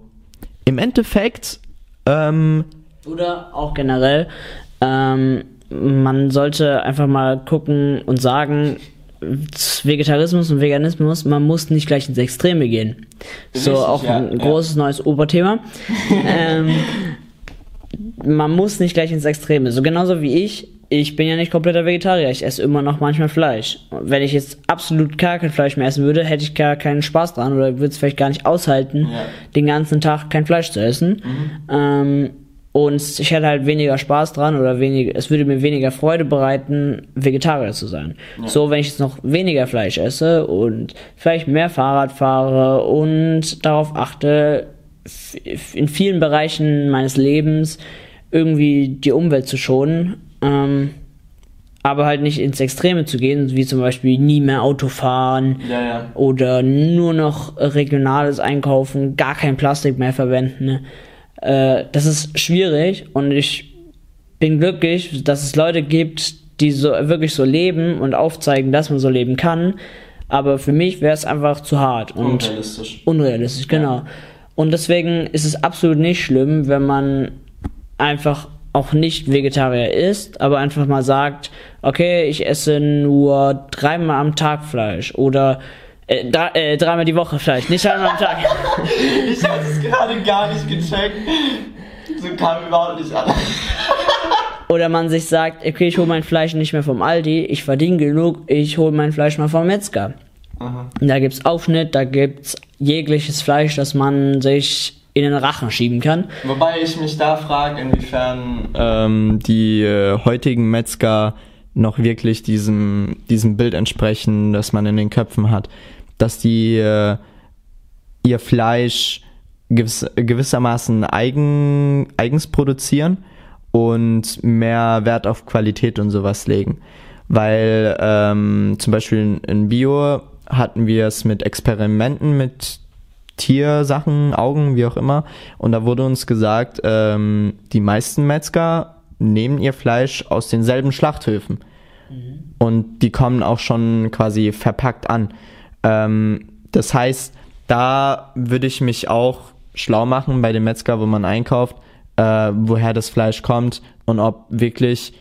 Im Endeffekt. Ähm, oder auch generell, ähm, man sollte einfach mal gucken und sagen, Vegetarismus und Veganismus, man muss nicht gleich ins Extreme gehen. So Richtig, auch ja, ein großes ja. neues Oberthema. ähm, man muss nicht gleich ins Extreme. So genauso wie ich. Ich bin ja nicht kompletter Vegetarier. Ich esse immer noch manchmal Fleisch. Wenn ich jetzt absolut gar kein Fleisch mehr essen würde, hätte ich gar keinen Spaß dran oder würde es vielleicht gar nicht aushalten, ja. den ganzen Tag kein Fleisch zu essen. Mhm. Ähm, und ich hätte halt weniger Spaß dran oder weniger, es würde mir weniger Freude bereiten, Vegetarier zu sein. Ja. So, wenn ich jetzt noch weniger Fleisch esse und vielleicht mehr Fahrrad fahre und darauf achte, in vielen Bereichen meines Lebens irgendwie die Umwelt zu schonen, ähm, aber halt nicht ins Extreme zu gehen, wie zum Beispiel nie mehr Auto fahren ja, ja. oder nur noch regionales Einkaufen, gar kein Plastik mehr verwenden. Ne? Äh, das ist schwierig und ich bin glücklich, dass es Leute gibt, die so wirklich so leben und aufzeigen, dass man so leben kann. Aber für mich wäre es einfach zu hart und unrealistisch. Unrealistisch, genau. Ja. Und deswegen ist es absolut nicht schlimm, wenn man einfach auch nicht Vegetarier ist, aber einfach mal sagt, okay, ich esse nur dreimal am Tag Fleisch oder äh, drei, äh, dreimal die Woche vielleicht, nicht einmal am Tag. ich hatte es gerade gar nicht gecheckt. So kam überhaupt nicht an. Oder man sich sagt, okay, ich hole mein Fleisch nicht mehr vom Aldi, ich verdiene genug, ich hole mein Fleisch mal vom Metzger. Aha. Da gibt's Aufschnitt, da gibt's jegliches Fleisch, das man sich in den Rachen schieben kann. Wobei ich mich da frage, inwiefern ähm, die äh, heutigen Metzger noch wirklich diesem, diesem Bild entsprechen, das man in den Köpfen hat. Dass die äh, ihr Fleisch gewiss, gewissermaßen eigen, eigens produzieren und mehr Wert auf Qualität und sowas legen. Weil ähm, zum Beispiel in, Bio hatten wir es mit Experimenten mit Tiersachen, Augen, wie auch immer. Und da wurde uns gesagt, ähm, die meisten Metzger nehmen ihr Fleisch aus denselben Schlachthöfen. Mhm. Und die kommen auch schon quasi verpackt an. Ähm, das heißt, da würde ich mich auch schlau machen bei dem Metzger, wo man einkauft, äh, woher das Fleisch kommt und ob wirklich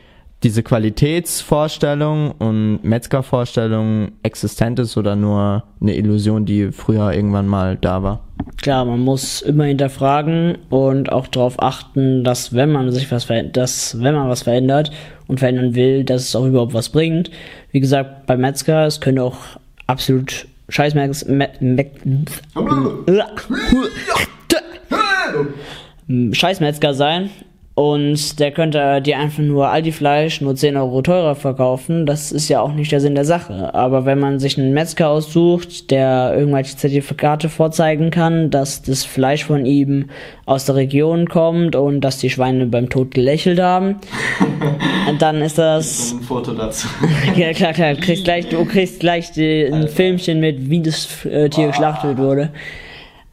diese Qualitätsvorstellung und Metzgervorstellung existent ist oder nur eine Illusion, die früher irgendwann mal da war. Klar, man muss immer hinterfragen und auch darauf achten, dass wenn man sich was verändert, dass wenn man was verändert und verändern will, dass es auch überhaupt was bringt. Wie gesagt, bei Metzger, es könnte auch absolut Scheißmetzger Scheißmetzger sein und der könnte dir einfach nur Aldi-Fleisch nur 10 Euro teurer verkaufen. Das ist ja auch nicht der Sinn der Sache. Aber wenn man sich einen Metzger aussucht, der irgendwelche Zertifikate vorzeigen kann, dass das Fleisch von ihm aus der Region kommt und dass die Schweine beim Tod gelächelt haben, dann ist das. Ein Foto dazu. ja, klar, klar. Du kriegst gleich, du kriegst gleich die, ein Filmchen mit, wie das äh, Tier geschlachtet wurde.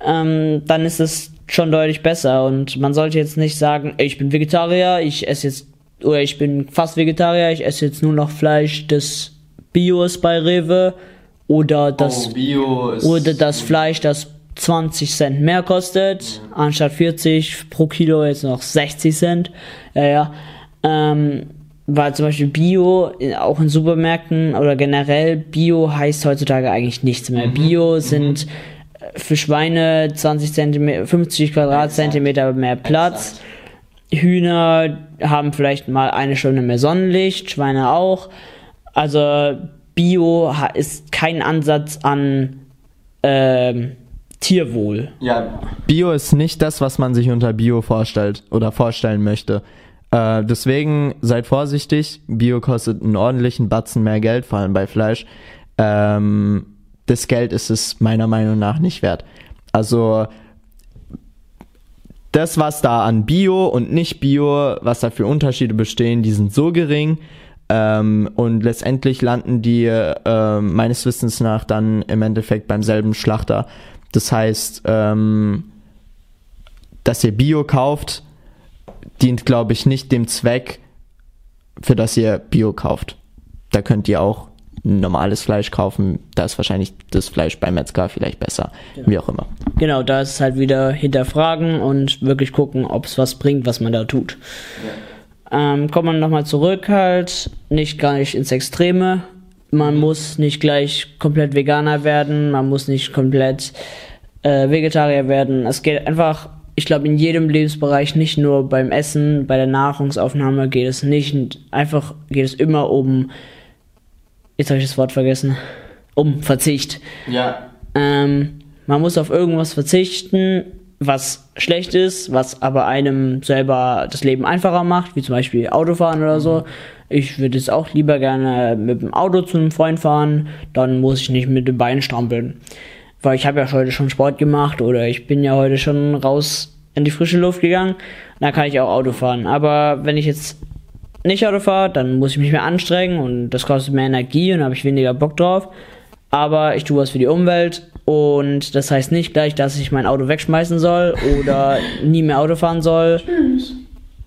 Ähm, dann ist es schon deutlich besser. Und man sollte jetzt nicht sagen, ich bin Vegetarier, ich esse jetzt, oder ich bin fast Vegetarier, ich esse jetzt nur noch Fleisch des Bios bei Rewe oder das, oh, oder das Fleisch, das 20 Cent mehr kostet, ja. anstatt 40 pro Kilo jetzt noch 60 Cent. Ja, ja. Ähm, weil zum Beispiel Bio, auch in Supermärkten oder generell Bio heißt heutzutage eigentlich nichts mehr. Mhm. Bio sind mhm für Schweine 20 Zentimeter, 50 Quadratzentimeter mehr Platz. Hühner haben vielleicht mal eine Stunde mehr Sonnenlicht, Schweine auch. Also Bio ist kein Ansatz an ähm, Tierwohl. Ja, Bio ist nicht das, was man sich unter Bio vorstellt oder vorstellen möchte. Äh, deswegen seid vorsichtig. Bio kostet einen ordentlichen Batzen mehr Geld, vor allem bei Fleisch. Ähm, das Geld ist es meiner Meinung nach nicht wert. Also das, was da an Bio und nicht Bio, was da für Unterschiede bestehen, die sind so gering. Ähm, und letztendlich landen die äh, meines Wissens nach dann im Endeffekt beim selben Schlachter. Das heißt, ähm, dass ihr Bio kauft, dient, glaube ich, nicht dem Zweck, für das ihr Bio kauft. Da könnt ihr auch normales Fleisch kaufen, da ist wahrscheinlich das Fleisch beim Metzger vielleicht besser, genau. wie auch immer. Genau, da ist es halt wieder hinterfragen und wirklich gucken, ob es was bringt, was man da tut. Ja. Ähm, kommt man nochmal zurück halt, nicht gar nicht ins Extreme. Man mhm. muss nicht gleich komplett Veganer werden, man muss nicht komplett äh, Vegetarier werden. Es geht einfach, ich glaube, in jedem Lebensbereich, nicht nur beim Essen, bei der Nahrungsaufnahme geht es nicht, einfach geht es immer um Jetzt habe ich das Wort vergessen. Um Verzicht. Ja. Ähm, man muss auf irgendwas verzichten, was schlecht ist, was aber einem selber das Leben einfacher macht, wie zum Beispiel Autofahren oder so. Mhm. Ich würde jetzt auch lieber gerne mit dem Auto zu einem Freund fahren, dann muss ich nicht mit den Beinen strampeln. Weil ich habe ja heute schon Sport gemacht oder ich bin ja heute schon raus in die frische Luft gegangen, dann kann ich auch Auto fahren. Aber wenn ich jetzt nicht Auto fahre, dann muss ich mich mehr anstrengen und das kostet mehr Energie und habe ich weniger Bock drauf. Aber ich tue was für die Umwelt und das heißt nicht gleich, dass ich mein Auto wegschmeißen soll oder nie mehr Auto fahren soll. Tschüss.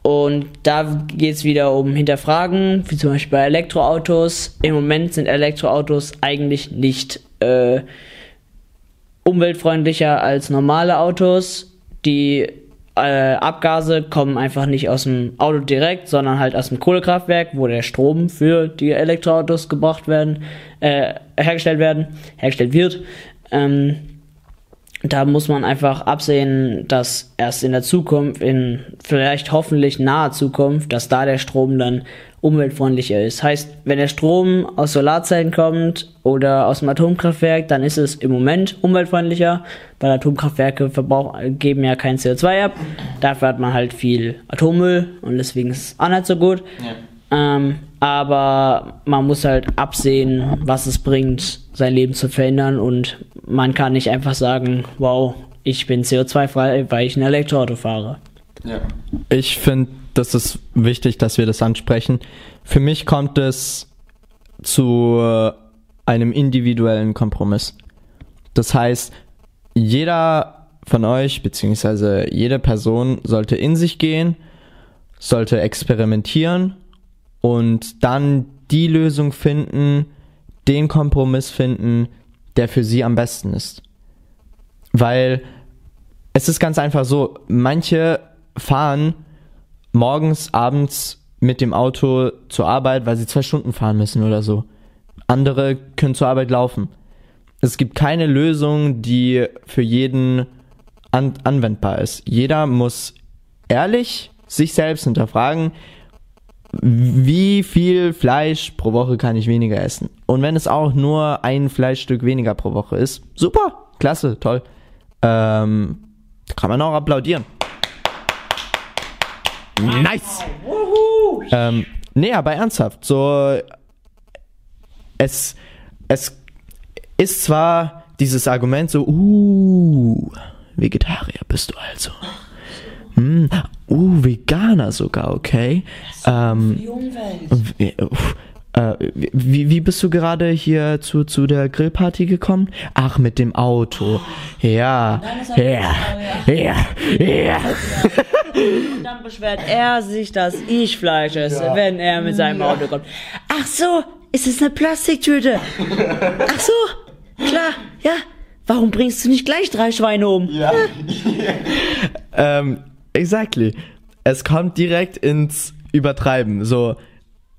Und da geht es wieder um Hinterfragen, wie zum Beispiel bei Elektroautos. Im Moment sind Elektroautos eigentlich nicht äh, umweltfreundlicher als normale Autos. Die äh, Abgase kommen einfach nicht aus dem Auto direkt, sondern halt aus dem Kohlekraftwerk, wo der Strom für die Elektroautos gebracht werden, äh, hergestellt werden, hergestellt wird. Ähm, da muss man einfach absehen, dass erst in der Zukunft, in vielleicht hoffentlich naher Zukunft, dass da der Strom dann umweltfreundlicher ist. Heißt, wenn der Strom aus Solarzellen kommt oder aus dem Atomkraftwerk, dann ist es im Moment umweltfreundlicher, weil Atomkraftwerke verbrauch, geben ja kein CO2 ab. Dafür hat man halt viel Atommüll und deswegen ist es auch nicht so gut. Ja. Ähm, aber man muss halt absehen, was es bringt, sein Leben zu verändern und man kann nicht einfach sagen, wow, ich bin CO2-frei, weil ich ein Elektroauto fahre. Ja. Ich finde das ist wichtig, dass wir das ansprechen. Für mich kommt es zu einem individuellen Kompromiss. Das heißt, jeder von euch, beziehungsweise jede Person sollte in sich gehen, sollte experimentieren und dann die Lösung finden, den Kompromiss finden, der für sie am besten ist. Weil es ist ganz einfach so, manche fahren morgens, abends mit dem Auto zur Arbeit, weil sie zwei Stunden fahren müssen oder so. Andere können zur Arbeit laufen. Es gibt keine Lösung, die für jeden an anwendbar ist. Jeder muss ehrlich sich selbst hinterfragen, wie viel Fleisch pro Woche kann ich weniger essen? Und wenn es auch nur ein Fleischstück weniger pro Woche ist, super, klasse, toll. Ähm, kann man auch applaudieren. Nice! Ähm, nee, aber ernsthaft, so es, es ist zwar dieses Argument so, uh, Vegetarier bist du also. Hm, uh, Veganer sogar, okay. Ähm, wie, äh, wie, wie bist du gerade hier zu, zu der Grillparty gekommen? Ach, mit dem Auto. Ja, ja, ja, ja. Und dann beschwert er sich, dass ich Fleisch esse, ja. wenn er mit seinem Auto kommt. Ach so, ist es eine Plastiktüte? Ach so, klar, ja. Warum bringst du nicht gleich drei Schweine um? Ja. ähm, exactly. Es kommt direkt ins Übertreiben. So,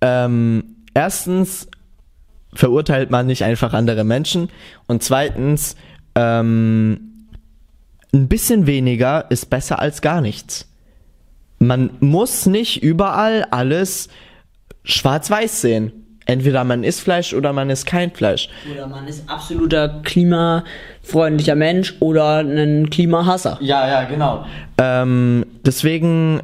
ähm, erstens verurteilt man nicht einfach andere Menschen und zweitens, ähm, ein bisschen weniger ist besser als gar nichts. Man muss nicht überall alles schwarz-weiß sehen. Entweder man isst Fleisch oder man isst kein Fleisch. Oder man ist absoluter klimafreundlicher Mensch oder ein Klimahasser. Ja, ja, genau. Ähm, deswegen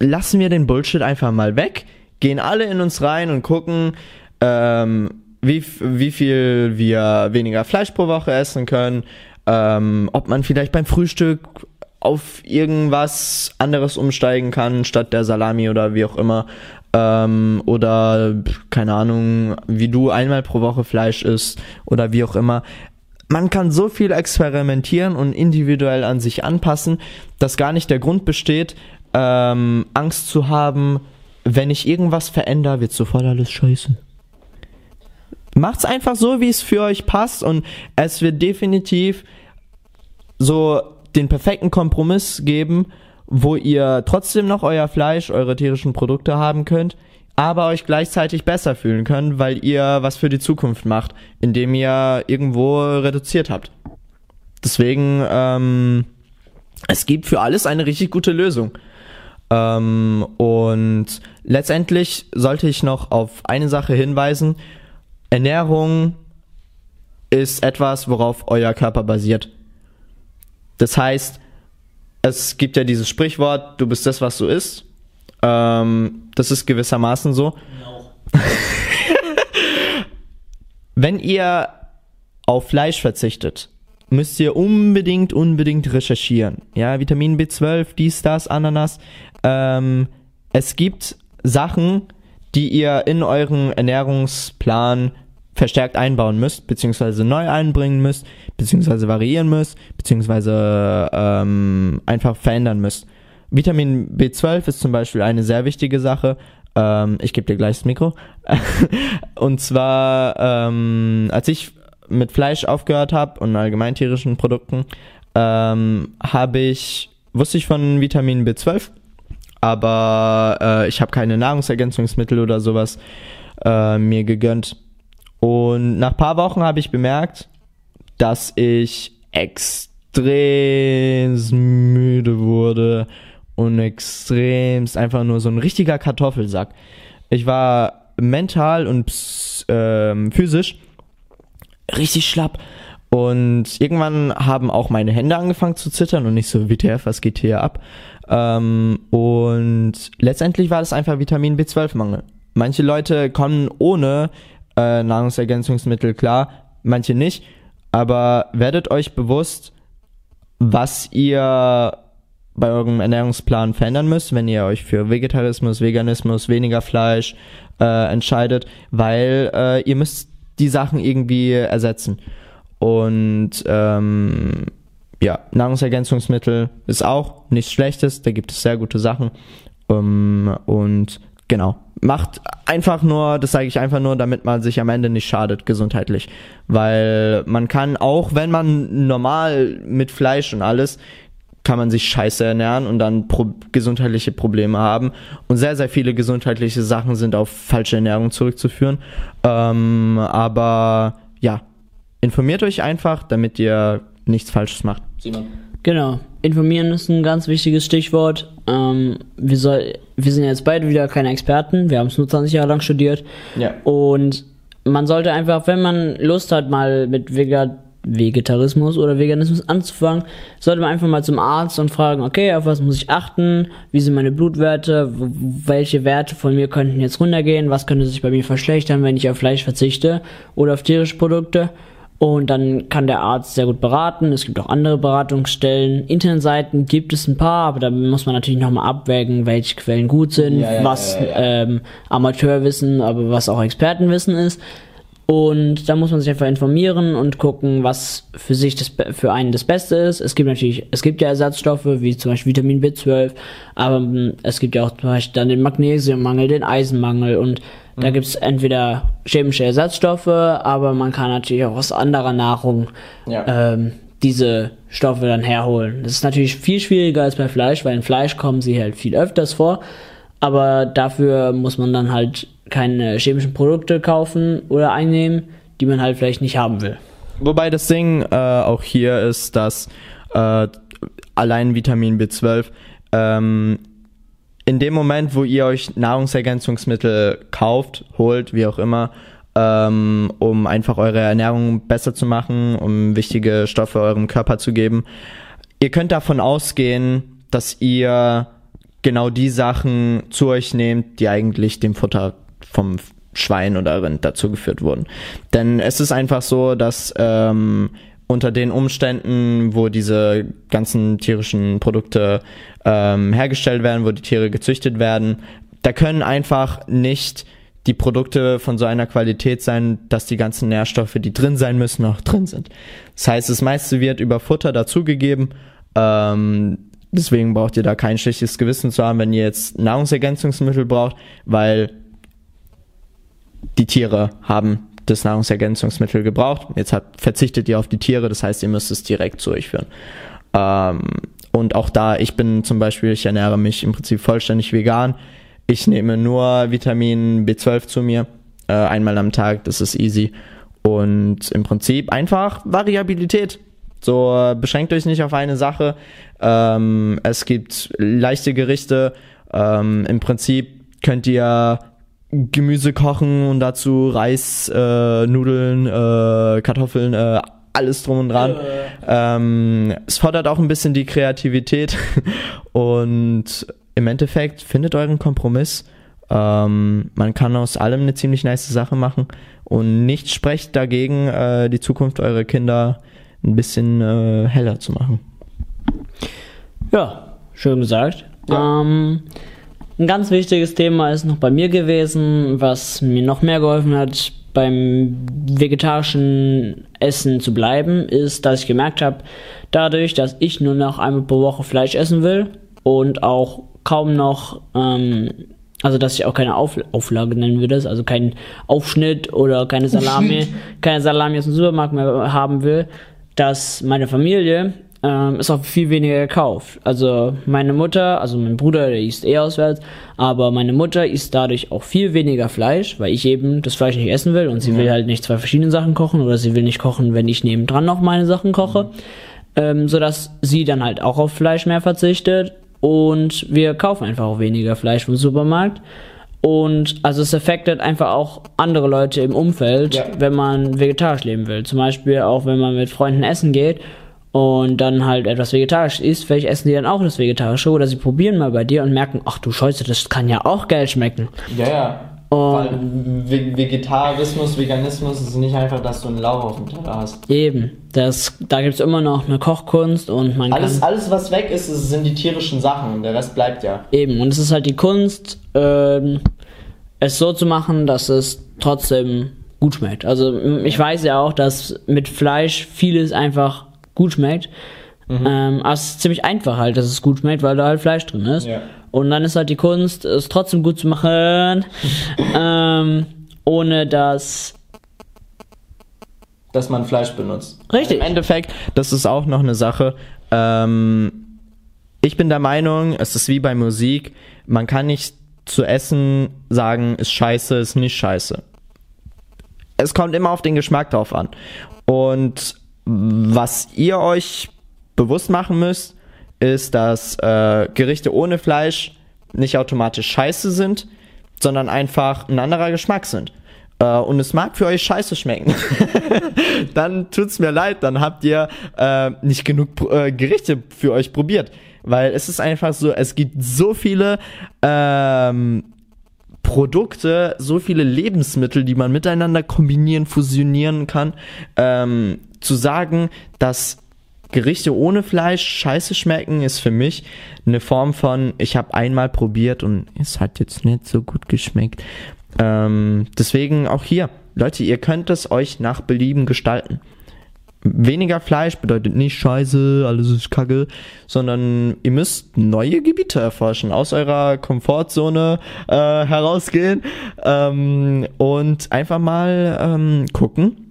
lassen wir den Bullshit einfach mal weg gehen alle in uns rein und gucken, ähm, wie, wie viel wir weniger Fleisch pro Woche essen können, ähm, ob man vielleicht beim Frühstück auf irgendwas anderes umsteigen kann, statt der Salami oder wie auch immer. Ähm, oder, keine Ahnung, wie du einmal pro Woche Fleisch isst oder wie auch immer. Man kann so viel experimentieren und individuell an sich anpassen, dass gar nicht der Grund besteht, ähm, Angst zu haben, wenn ich irgendwas verändere, wird sofort alles scheiße. Macht's einfach so, wie es für euch passt und es wird definitiv so den perfekten Kompromiss geben, wo ihr trotzdem noch euer Fleisch, eure tierischen Produkte haben könnt, aber euch gleichzeitig besser fühlen könnt, weil ihr was für die Zukunft macht, indem ihr irgendwo reduziert habt. Deswegen, ähm, es gibt für alles eine richtig gute Lösung. Ähm, und letztendlich sollte ich noch auf eine Sache hinweisen. Ernährung ist etwas, worauf euer Körper basiert. Das heißt, es gibt ja dieses Sprichwort, du bist das, was du isst. Ähm, das ist gewissermaßen so. No. Wenn ihr auf Fleisch verzichtet, müsst ihr unbedingt, unbedingt recherchieren. Ja, Vitamin B12, dies, das, Ananas. Ähm, es gibt Sachen, die ihr in euren Ernährungsplan verstärkt einbauen müsst, beziehungsweise neu einbringen müsst, beziehungsweise variieren müsst, beziehungsweise ähm, einfach verändern müsst. Vitamin B12 ist zum Beispiel eine sehr wichtige Sache. Ähm, ich gebe dir gleich das Mikro. Und zwar, ähm, als ich mit Fleisch aufgehört habe und allgemein tierischen Produkten, ähm, habe ich, wusste ich von Vitamin B12, aber äh, ich habe keine Nahrungsergänzungsmittel oder sowas äh, mir gegönnt. Und nach paar Wochen habe ich bemerkt, dass ich extrem müde wurde und extremst einfach nur so ein richtiger Kartoffelsack. Ich war mental und ähm, physisch richtig schlapp. Und irgendwann haben auch meine Hände angefangen zu zittern und ich so, WTF, was geht hier ab? Ähm, und letztendlich war das einfach Vitamin B12-Mangel. Manche Leute kommen ohne äh, Nahrungsergänzungsmittel klar, manche nicht. Aber werdet euch bewusst, was ihr bei eurem Ernährungsplan verändern müsst, wenn ihr euch für Vegetarismus, Veganismus, weniger Fleisch äh, entscheidet, weil äh, ihr müsst die Sachen irgendwie ersetzen. Und ähm, ja, Nahrungsergänzungsmittel ist auch nichts Schlechtes, da gibt es sehr gute Sachen. Ähm, und genau, macht einfach nur, das sage ich einfach nur, damit man sich am Ende nicht schadet gesundheitlich. Weil man kann auch, wenn man normal mit Fleisch und alles, kann man sich scheiße ernähren und dann pro gesundheitliche Probleme haben. Und sehr, sehr viele gesundheitliche Sachen sind auf falsche Ernährung zurückzuführen. Ähm, aber ja, informiert euch einfach, damit ihr nichts Falsches macht. Simon. Genau. Informieren ist ein ganz wichtiges Stichwort. Ähm, wir, soll, wir sind jetzt beide wieder keine Experten. Wir haben es nur 20 Jahre lang studiert. Ja. Und man sollte einfach, wenn man Lust hat, mal mit Vegan Vegetarismus oder Veganismus anzufangen, sollte man einfach mal zum Arzt und fragen, okay, auf was muss ich achten, wie sind meine Blutwerte, welche Werte von mir könnten jetzt runtergehen, was könnte sich bei mir verschlechtern, wenn ich auf Fleisch verzichte oder auf tierische Produkte. Und dann kann der Arzt sehr gut beraten. Es gibt auch andere Beratungsstellen. Internetseiten gibt es ein paar, aber da muss man natürlich nochmal abwägen, welche Quellen gut sind, ja, ja, was ja, ähm, Amateurwissen, aber was auch Expertenwissen ist. Und da muss man sich einfach informieren und gucken, was für sich das, für einen das Beste ist. Es gibt natürlich, es gibt ja Ersatzstoffe, wie zum Beispiel Vitamin B12, aber hm, es gibt ja auch zum Beispiel dann den Magnesiummangel, den Eisenmangel und. Da gibt es entweder chemische Ersatzstoffe, aber man kann natürlich auch aus anderer Nahrung ja. ähm, diese Stoffe dann herholen. Das ist natürlich viel schwieriger als bei Fleisch, weil in Fleisch kommen sie halt viel öfters vor. Aber dafür muss man dann halt keine chemischen Produkte kaufen oder einnehmen, die man halt vielleicht nicht haben will. Wobei das Ding äh, auch hier ist, dass äh, allein Vitamin B12 ähm, in dem Moment, wo ihr euch Nahrungsergänzungsmittel kauft, holt, wie auch immer, ähm, um einfach eure Ernährung besser zu machen, um wichtige Stoffe eurem Körper zu geben, ihr könnt davon ausgehen, dass ihr genau die Sachen zu euch nehmt, die eigentlich dem Futter vom Schwein oder Rind dazugeführt wurden. Denn es ist einfach so, dass ähm, unter den Umständen, wo diese ganzen tierischen Produkte ähm, hergestellt werden, wo die Tiere gezüchtet werden, da können einfach nicht die Produkte von so einer Qualität sein, dass die ganzen Nährstoffe, die drin sein müssen, auch drin sind. Das heißt, das meiste wird über Futter dazugegeben. Ähm, deswegen braucht ihr da kein schlechtes Gewissen zu haben, wenn ihr jetzt Nahrungsergänzungsmittel braucht, weil die Tiere haben das Nahrungsergänzungsmittel gebraucht. Jetzt hat, verzichtet ihr auf die Tiere, das heißt, ihr müsst es direkt zu euch führen. Ähm, und auch da, ich bin zum Beispiel, ich ernähre mich im Prinzip vollständig vegan. Ich nehme nur Vitamin B12 zu mir, äh, einmal am Tag, das ist easy. Und im Prinzip einfach Variabilität. So, beschränkt euch nicht auf eine Sache. Ähm, es gibt leichte Gerichte. Ähm, Im Prinzip könnt ihr Gemüse kochen und dazu Reis, äh, Nudeln, äh, Kartoffeln, äh, alles drum und dran. Ähm, es fordert auch ein bisschen die Kreativität und im Endeffekt findet euren Kompromiss. Ähm, man kann aus allem eine ziemlich nice Sache machen und nichts sprecht dagegen, äh, die Zukunft eurer Kinder ein bisschen äh, heller zu machen. Ja, schön gesagt. Ja. Ähm, ein ganz wichtiges Thema ist noch bei mir gewesen, was mir noch mehr geholfen hat, beim vegetarischen Essen zu bleiben, ist, dass ich gemerkt habe, dadurch, dass ich nur noch einmal pro Woche Fleisch essen will und auch kaum noch, ähm, also dass ich auch keine Auf Auflage nennen würde, also keinen Aufschnitt oder keine Salami, keine Salami aus dem Supermarkt mehr haben will, dass meine Familie ähm, ist auch viel weniger gekauft. Also meine Mutter, also mein Bruder, der isst eh auswärts, aber meine Mutter isst dadurch auch viel weniger Fleisch, weil ich eben das Fleisch nicht essen will und sie mhm. will halt nicht zwei verschiedene Sachen kochen oder sie will nicht kochen, wenn ich nebendran noch meine Sachen koche. Mhm. ähm, sodass sie dann halt auch auf Fleisch mehr verzichtet und wir kaufen einfach auch weniger Fleisch vom Supermarkt. Und also es affectet einfach auch andere Leute im Umfeld, Ja. wenn man vegetarisch leben will. Zum Beispiel auch wenn man mit Freunden essen geht und dann halt etwas vegetarisch isst, vielleicht essen die dann auch das Vegetarische oder sie probieren mal bei dir und merken, ach du Scheiße, das kann ja auch geil schmecken. Ja, ja. Und Ve- Vegetarismus, Veganismus ist nicht einfach, dass du einen Lauch auf dem Teller hast. eben, das, da gibt's immer noch eine Kochkunst und man Alles, kann alles, was weg ist, sind die tierischen Sachen und der Rest bleibt ja. eben und es ist halt die Kunst, ähm, es so zu machen, dass es trotzdem gut schmeckt. Also ich weiß ja auch, dass mit Fleisch vieles einfach gut schmeckt. Ähm, aber es ist ziemlich einfach halt, dass es gut schmeckt, weil da halt Fleisch drin ist. Ja. Und dann ist halt die Kunst, es trotzdem gut zu machen, ähm, ohne dass Dass man Fleisch benutzt. Richtig. Im Endeffekt, das ist auch noch eine Sache. Ähm, ich bin der Meinung, es ist wie bei Musik, man kann nicht zu essen sagen, ist scheiße, ist nicht scheiße. Es kommt immer auf den Geschmack drauf an. Und was ihr euch bewusst machen müsst, ist, dass äh, Gerichte ohne Fleisch nicht automatisch scheiße sind, sondern einfach ein anderer Geschmack sind. Äh, und es mag für euch scheiße schmecken. dann tut's mir leid, dann habt ihr äh, nicht genug äh, Gerichte für euch probiert. Weil es ist einfach so, es gibt so viele ähm, Produkte, so viele Lebensmittel, die man miteinander kombinieren, fusionieren kann, ähm, zu sagen, dass Gerichte ohne Fleisch scheiße schmecken, ist für mich eine Form von, ich habe einmal probiert und es hat jetzt nicht so gut geschmeckt. Ähm, deswegen auch hier, Leute, ihr könnt es euch nach Belieben gestalten. Weniger Fleisch bedeutet nicht scheiße, alles ist kacke, sondern ihr müsst neue Gebiete erforschen, aus eurer Komfortzone äh, herausgehen ähm, und einfach mal ähm, gucken,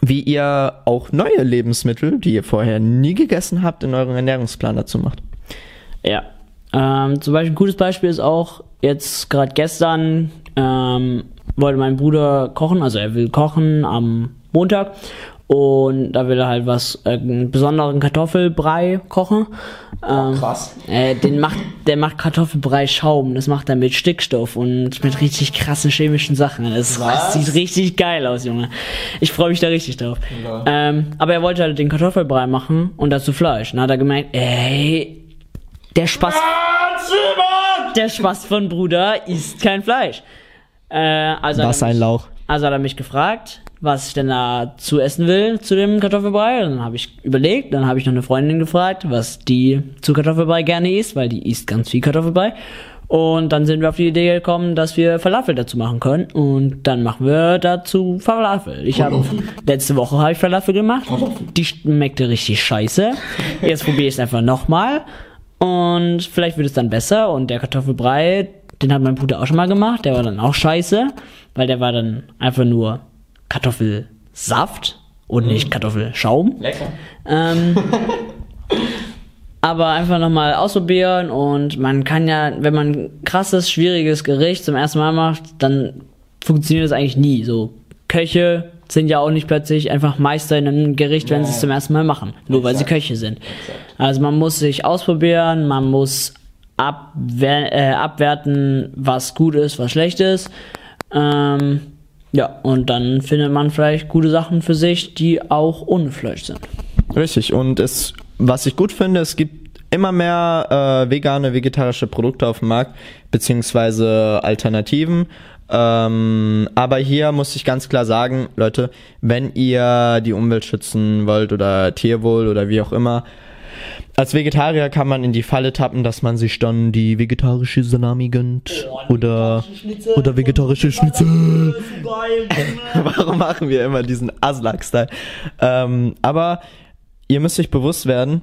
wie ihr auch neue Lebensmittel, die ihr vorher nie gegessen habt, in euren Ernährungsplan dazu macht. Ja. Ähm, zum Beispiel ein gutes Beispiel ist auch, jetzt gerade gestern ähm, wollte mein Bruder kochen, also er will kochen am Montag und da will er halt was, äh, einen besonderen Kartoffelbrei kochen. Ähm, krass. äh, den macht, der macht Kartoffelbrei Schaum, das macht er mit Stickstoff und mit richtig krassen chemischen Sachen. Das, Was? das sieht richtig geil aus, Junge. Ich freue mich da richtig drauf. Ja. Ähm, aber er wollte halt den Kartoffelbrei machen und dazu Fleisch. Dann hat er gemerkt, ey, der Spaß, der Spaß von Bruder isst kein Fleisch. Äh, also Was ein Lauch. Also hat er mich gefragt, was ich denn da zu essen will zu dem Kartoffelbrei. Dann habe ich überlegt, dann habe ich noch eine Freundin gefragt, was die zu Kartoffelbrei gerne isst, weil die isst ganz viel Kartoffelbrei. Und dann sind wir auf die Idee gekommen, dass wir Falafel dazu machen können. Und dann machen wir dazu Falafel. Ich habe letzte Woche habe ich Falafel gemacht. Die schmeckte richtig scheiße. Jetzt probiere ich es einfach nochmal. Und vielleicht wird es dann besser. Und der Kartoffelbrei, den hat mein Bruder auch schon mal gemacht. Der war dann auch scheiße, weil der war dann einfach nur Kartoffelsaft und nicht Kartoffelschaum. Lecker. Ähm, aber einfach nochmal ausprobieren und man kann ja, wenn man ein krasses, schwieriges Gericht zum ersten Mal macht, dann funktioniert das eigentlich nie. So Köche sind ja auch nicht plötzlich einfach Meister in einem Gericht, wenn sie es zum ersten Mal machen, nur weil sie. Köche sind. Also man muss sich ausprobieren, man muss abwer äh, abwerten, was gut ist, was schlecht ist. Ähm, ja, und dann findet man vielleicht gute Sachen für sich, die auch ohne sind. Richtig. Und es, was ich gut finde, es gibt immer mehr äh, vegane, vegetarische Produkte auf dem Markt, beziehungsweise Alternativen. Ähm, aber hier muss ich ganz klar sagen, Leute, wenn ihr die Umwelt schützen wollt oder Tierwohl oder wie auch immer, als Vegetarier kann man in die Falle tappen, dass man sich dann die vegetarische Salami gönnt oder oder vegetarische Schnitzel. Warum machen wir immer diesen Aslak-Style? Ähm, aber ihr müsst euch bewusst werden,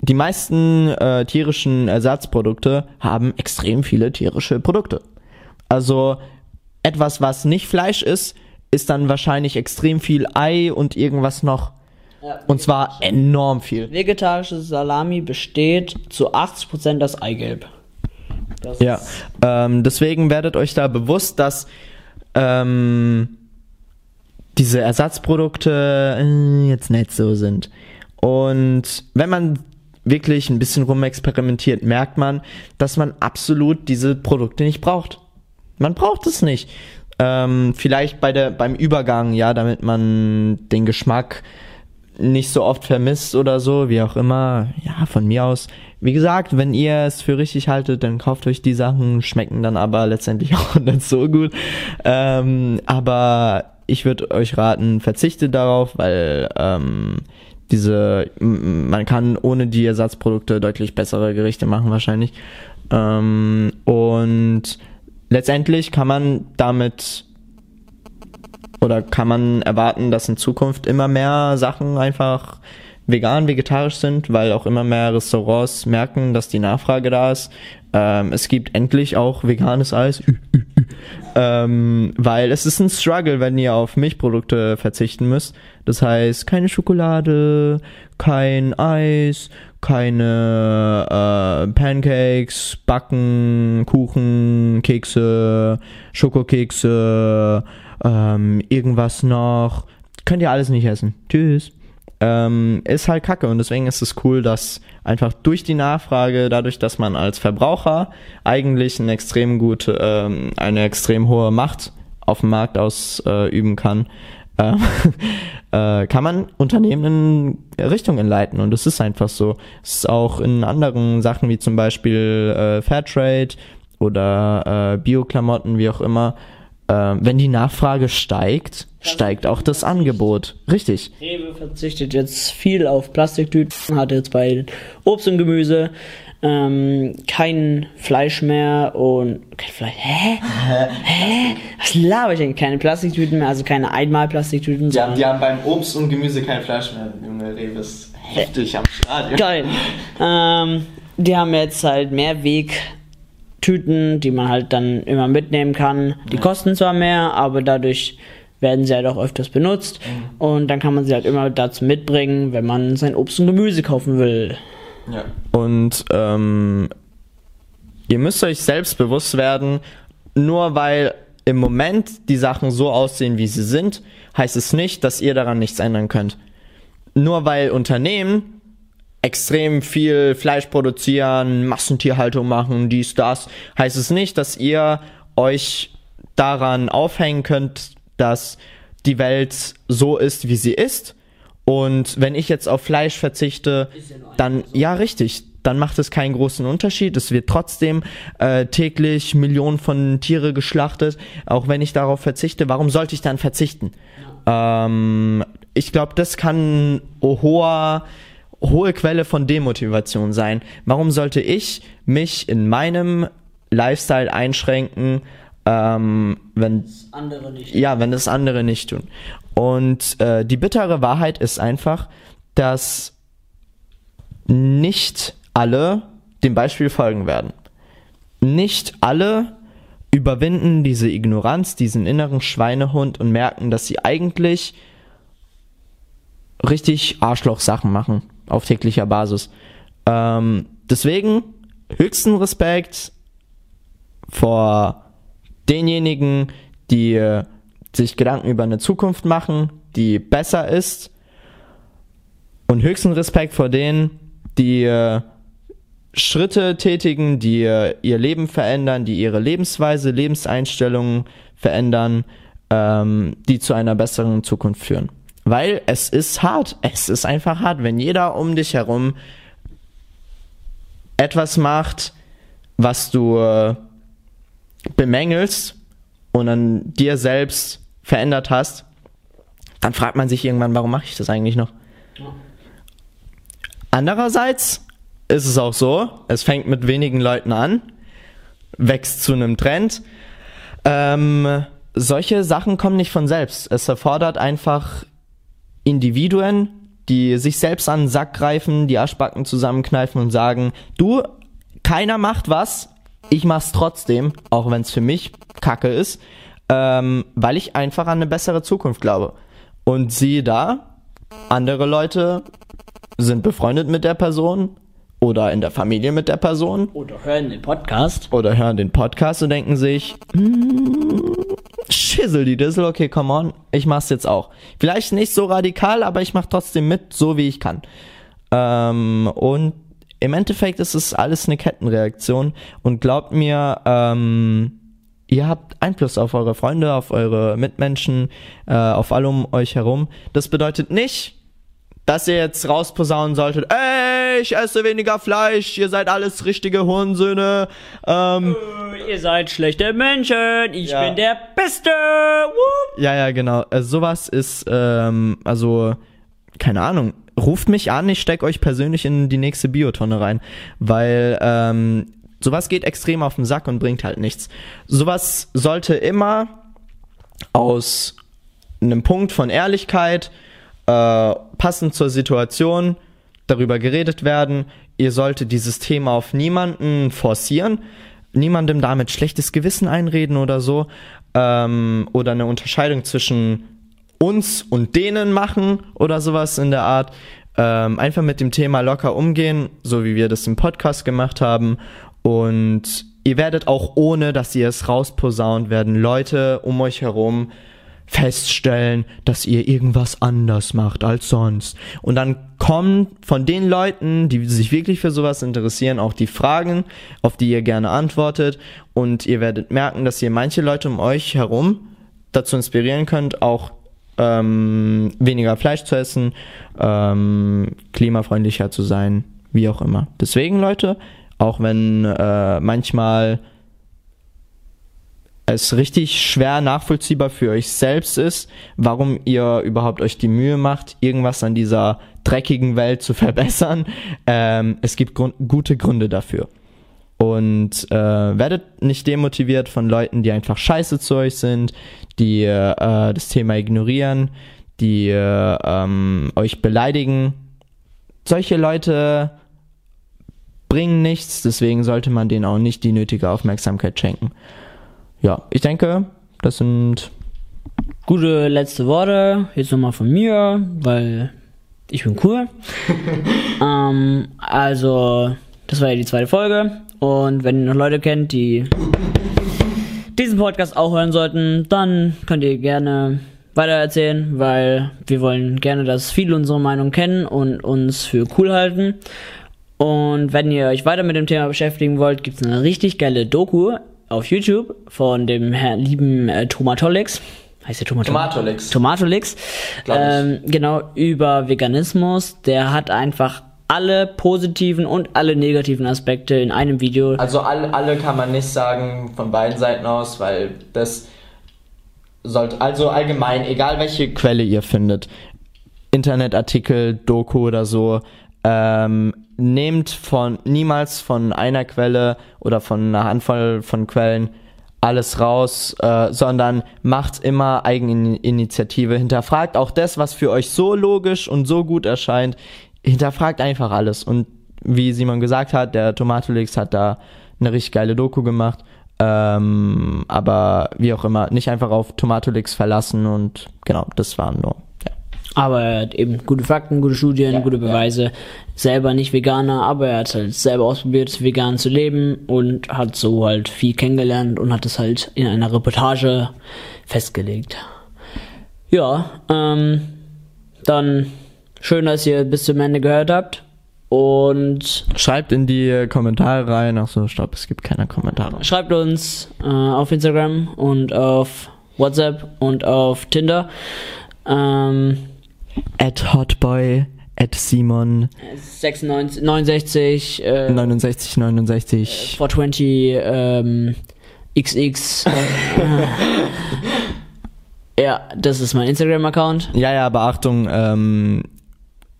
die meisten äh, tierischen Ersatzprodukte haben extrem viele tierische Produkte. Also etwas, was nicht Fleisch ist, ist dann wahrscheinlich extrem viel Ei und irgendwas noch. Und zwar enorm viel. Vegetarische Salami besteht zu 80% aus Eigelb. Das Ja, ähm, deswegen werdet euch da bewusst, dass ähm, diese Ersatzprodukte äh, jetzt nicht so sind. Und wenn man wirklich ein bisschen rumexperimentiert, merkt man, dass man absolut diese Produkte nicht braucht. Man braucht es nicht. Ähm, vielleicht bei der, beim Übergang, ja, damit man den Geschmack nicht so oft vermisst oder so, wie auch immer. Ja, von mir aus. Wie gesagt, wenn ihr es für richtig haltet, dann kauft euch die Sachen, schmecken dann aber letztendlich auch nicht so gut. Ähm, aber ich würde euch raten, verzichtet darauf, weil ähm, diese, man kann ohne die Ersatzprodukte deutlich bessere Gerichte machen wahrscheinlich. Ähm, und letztendlich kann man damit oder kann man erwarten, dass in Zukunft immer mehr Sachen einfach vegan, vegetarisch sind, weil auch immer mehr Restaurants merken, dass die Nachfrage da ist. Ähm, es gibt endlich auch veganes Eis, ähm, weil es ist ein Struggle, wenn ihr auf Milchprodukte verzichten müsst. Das heißt, keine Schokolade, kein Eis, keine äh, Pancakes, Backen, Kuchen, Kekse, Schokokekse, ähm, irgendwas noch. Könnt ihr alles nicht essen. Tschüss. Ähm, ist halt kacke und deswegen ist es cool, dass einfach durch die Nachfrage, dadurch, dass man als Verbraucher eigentlich eine extrem gute, ähm, eine extrem hohe Macht auf dem Markt ausüben äh, kann, äh, äh, kann man Unternehmen in Richtungen leiten und es ist einfach so. Es ist auch in anderen Sachen wie zum Beispiel äh, Fairtrade oder äh, Bio-Klamotten, wie auch immer, wenn die Nachfrage steigt, steigt auch das Angebot. Richtig. Rewe verzichtet jetzt viel auf Plastiktüten, hat jetzt bei Obst und Gemüse ähm, kein Fleisch mehr und kein Fleisch. Hä? Hä? Was laber ich denn? Keine Plastiktüten mehr, also keine Einmalplastiktüten. Ja, die haben beim Obst und Gemüse kein Fleisch mehr. Junge Rewe ist heftig am Stadion. Geil. Ähm, die haben jetzt halt mehr Weg Tüten, die man halt dann immer mitnehmen kann. Die ja. kosten zwar mehr, aber dadurch werden sie halt auch öfters benutzt. Mhm. Und dann kann man sie halt immer dazu mitbringen, wenn man sein Obst und Gemüse kaufen will. Ja. Und ähm, ihr müsst euch selbst bewusst werden, nur weil im Moment die Sachen so aussehen, wie sie sind, heißt es nicht, dass ihr daran nichts ändern könnt. Nur weil Unternehmen extrem viel Fleisch produzieren, Massentierhaltung machen, dies, das, heißt es nicht, dass ihr euch daran aufhängen könnt, dass die Welt so ist, wie sie ist. Und wenn ich jetzt auf Fleisch verzichte, dann, ja, richtig, dann macht es keinen großen Unterschied. Es wird trotzdem äh, täglich Millionen von Tiere geschlachtet. Auch wenn ich darauf verzichte, warum sollte ich dann verzichten? Ähm, ich glaube, das kann hoher hohe Quelle von Demotivation sein. Warum sollte ich mich in meinem Lifestyle einschränken, ähm, wenn andere nicht. ja, wenn das andere nicht tun. Und äh, die bittere Wahrheit ist einfach, dass nicht alle dem Beispiel folgen werden. Nicht alle überwinden diese Ignoranz, diesen inneren Schweinehund und merken, dass sie eigentlich richtig Arschloch-Sachen machen auf täglicher Basis. Ähm, deswegen höchsten Respekt vor denjenigen, die äh, sich Gedanken über eine Zukunft machen, die besser ist. Und höchsten Respekt vor denen, die äh, Schritte tätigen, die äh, ihr Leben verändern, die ihre Lebensweise, Lebenseinstellungen verändern, ähm, die zu einer besseren Zukunft führen. Weil es ist hart. Es ist einfach hart, wenn jeder um dich herum etwas macht, was du äh, bemängelst und an dir selbst verändert hast, dann fragt man sich irgendwann, warum mache ich das eigentlich noch? Andererseits ist es auch so, es fängt mit wenigen Leuten an, wächst zu einem Trend. Ähm, solche Sachen kommen nicht von selbst. Es erfordert einfach Individuen, die sich selbst an den Sack greifen, die Aschbacken zusammenkneifen und sagen, du, keiner macht was, ich mach's trotzdem, auch wenn es für mich Kacke ist, ähm, weil ich einfach an eine bessere Zukunft glaube. Und siehe da, andere Leute sind befreundet mit der Person oder in der Familie mit der Person. Oder hören den Podcast. Oder hören den Podcast und denken sich, hm, schissel die Dissel, okay, come on, ich mach's jetzt auch. Vielleicht nicht so radikal, aber ich mach trotzdem mit, so wie ich kann. Ähm, und im Endeffekt ist es alles eine Kettenreaktion und glaubt mir, ähm, ihr habt Einfluss auf eure Freunde, auf eure Mitmenschen, äh, auf alle um euch herum. Das bedeutet nicht, dass ihr jetzt rausposaunen solltet, ey, ich esse weniger Fleisch, ihr seid alles richtige Hurensöhne. Ähm, äh, ihr seid schlechte Menschen, ich ja. bin der Beste. Woo! Ja, ja, genau. Also sowas ist, ähm, also, keine Ahnung, ruft mich an, ich steck euch persönlich in die nächste Biotonne rein, weil ähm, sowas geht extrem auf den Sack und bringt halt nichts. Sowas sollte immer aus einem Punkt von Ehrlichkeit, äh, passend zur Situation darüber geredet werden. Ihr solltet dieses Thema auf niemanden forcieren, niemandem damit schlechtes Gewissen einreden oder so, ähm, oder eine Unterscheidung zwischen uns und denen machen oder sowas in der Art. Ähm, einfach mit dem Thema locker umgehen, so wie wir das im Podcast gemacht haben. Und ihr werdet auch ohne, dass ihr es rausposaunt, werden Leute um euch herum feststellen, dass ihr irgendwas anders macht als sonst. Und dann kommen von den Leuten, die sich wirklich für sowas interessieren, auch die Fragen, auf die ihr gerne antwortet. Und ihr werdet merken, dass ihr manche Leute um euch herum dazu inspirieren könnt, auch ähm, weniger Fleisch zu essen, ähm, klimafreundlicher zu sein, wie auch immer. Deswegen, Leute, auch wenn äh, manchmal es richtig schwer nachvollziehbar für euch selbst ist, warum ihr überhaupt euch die Mühe macht, irgendwas an dieser dreckigen Welt zu verbessern. Ähm, es gibt Grund gute Gründe dafür. Und äh, werdet nicht demotiviert von Leuten, die einfach scheiße zu euch sind, die äh, das Thema ignorieren, die äh, ähm, euch beleidigen. Solche Leute bringen nichts, deswegen sollte man denen auch nicht die nötige Aufmerksamkeit schenken ja, ich denke, das sind gute letzte Worte. Jetzt nochmal von mir, weil ich bin cool. ähm, also, das war ja die zweite Folge. Und wenn ihr noch Leute kennt, die diesen Podcast auch hören sollten, dann könnt ihr gerne weitererzählen, weil wir wollen gerne, dass viele unsere Meinung kennen und uns für cool halten. Und wenn ihr euch weiter mit dem Thema beschäftigen wollt, gibt es eine richtig geile Doku auf YouTube von dem Herrn lieben äh, Tomatolix. Heißt der Tomatolix? Tomatolix. Tomatolix. Ähm, genau, über Veganismus. Der hat einfach alle positiven und alle negativen Aspekte in einem Video. Also alle, alle kann man nicht sagen von beiden Seiten aus, weil das sollte, also allgemein, egal welche Quelle ihr findet, Internetartikel, Doku oder so, ähm, nehmt von niemals von einer Quelle oder von einer Handvoll von Quellen alles raus, äh, sondern macht immer Eigeninitiative. Hinterfragt auch das, was für euch so logisch und so gut erscheint. Hinterfragt einfach alles. Und wie Simon gesagt hat, der Tomatolix hat da eine richtig geile Doku gemacht. Ähm, aber wie auch immer, nicht einfach auf Tomatolix verlassen und genau, das waren nur aber er hat eben gute Fakten, gute Studien, ja, gute Beweise. Ja. Selber nicht Veganer, aber er hat halt selber ausprobiert, vegan zu leben und hat so halt viel kennengelernt und hat es halt in einer Reportage festgelegt. Ja, ähm, dann schön, dass ihr bis zum Ende gehört habt. Und schreibt in die Kommentare rein. Ach so, stopp, es gibt keine Kommentare. Schreibt uns äh, auf Instagram und auf WhatsApp und auf Tinder. Ähm, at hotboy, at Simon. 96, 69, äh, 69, 69. 420, ähm, XX. ja, das ist mein Instagram-Account. Ja, ja, aber Achtung, ähm,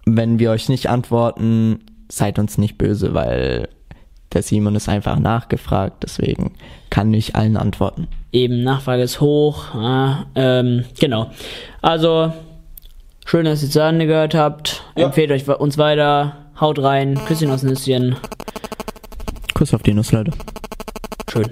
wenn wir euch nicht antworten, seid uns nicht böse, weil der Simon ist einfach nachgefragt, deswegen kann nicht allen antworten. Eben, Nachfrage ist hoch. Ja, ähm, genau. Also, Schön, dass ihr zu Ende gehört habt. Ja. Empfehlt euch uns weiter. Haut rein. Küsschen aus Nüsschen. Kuss auf die Nuss, Leute. Schön.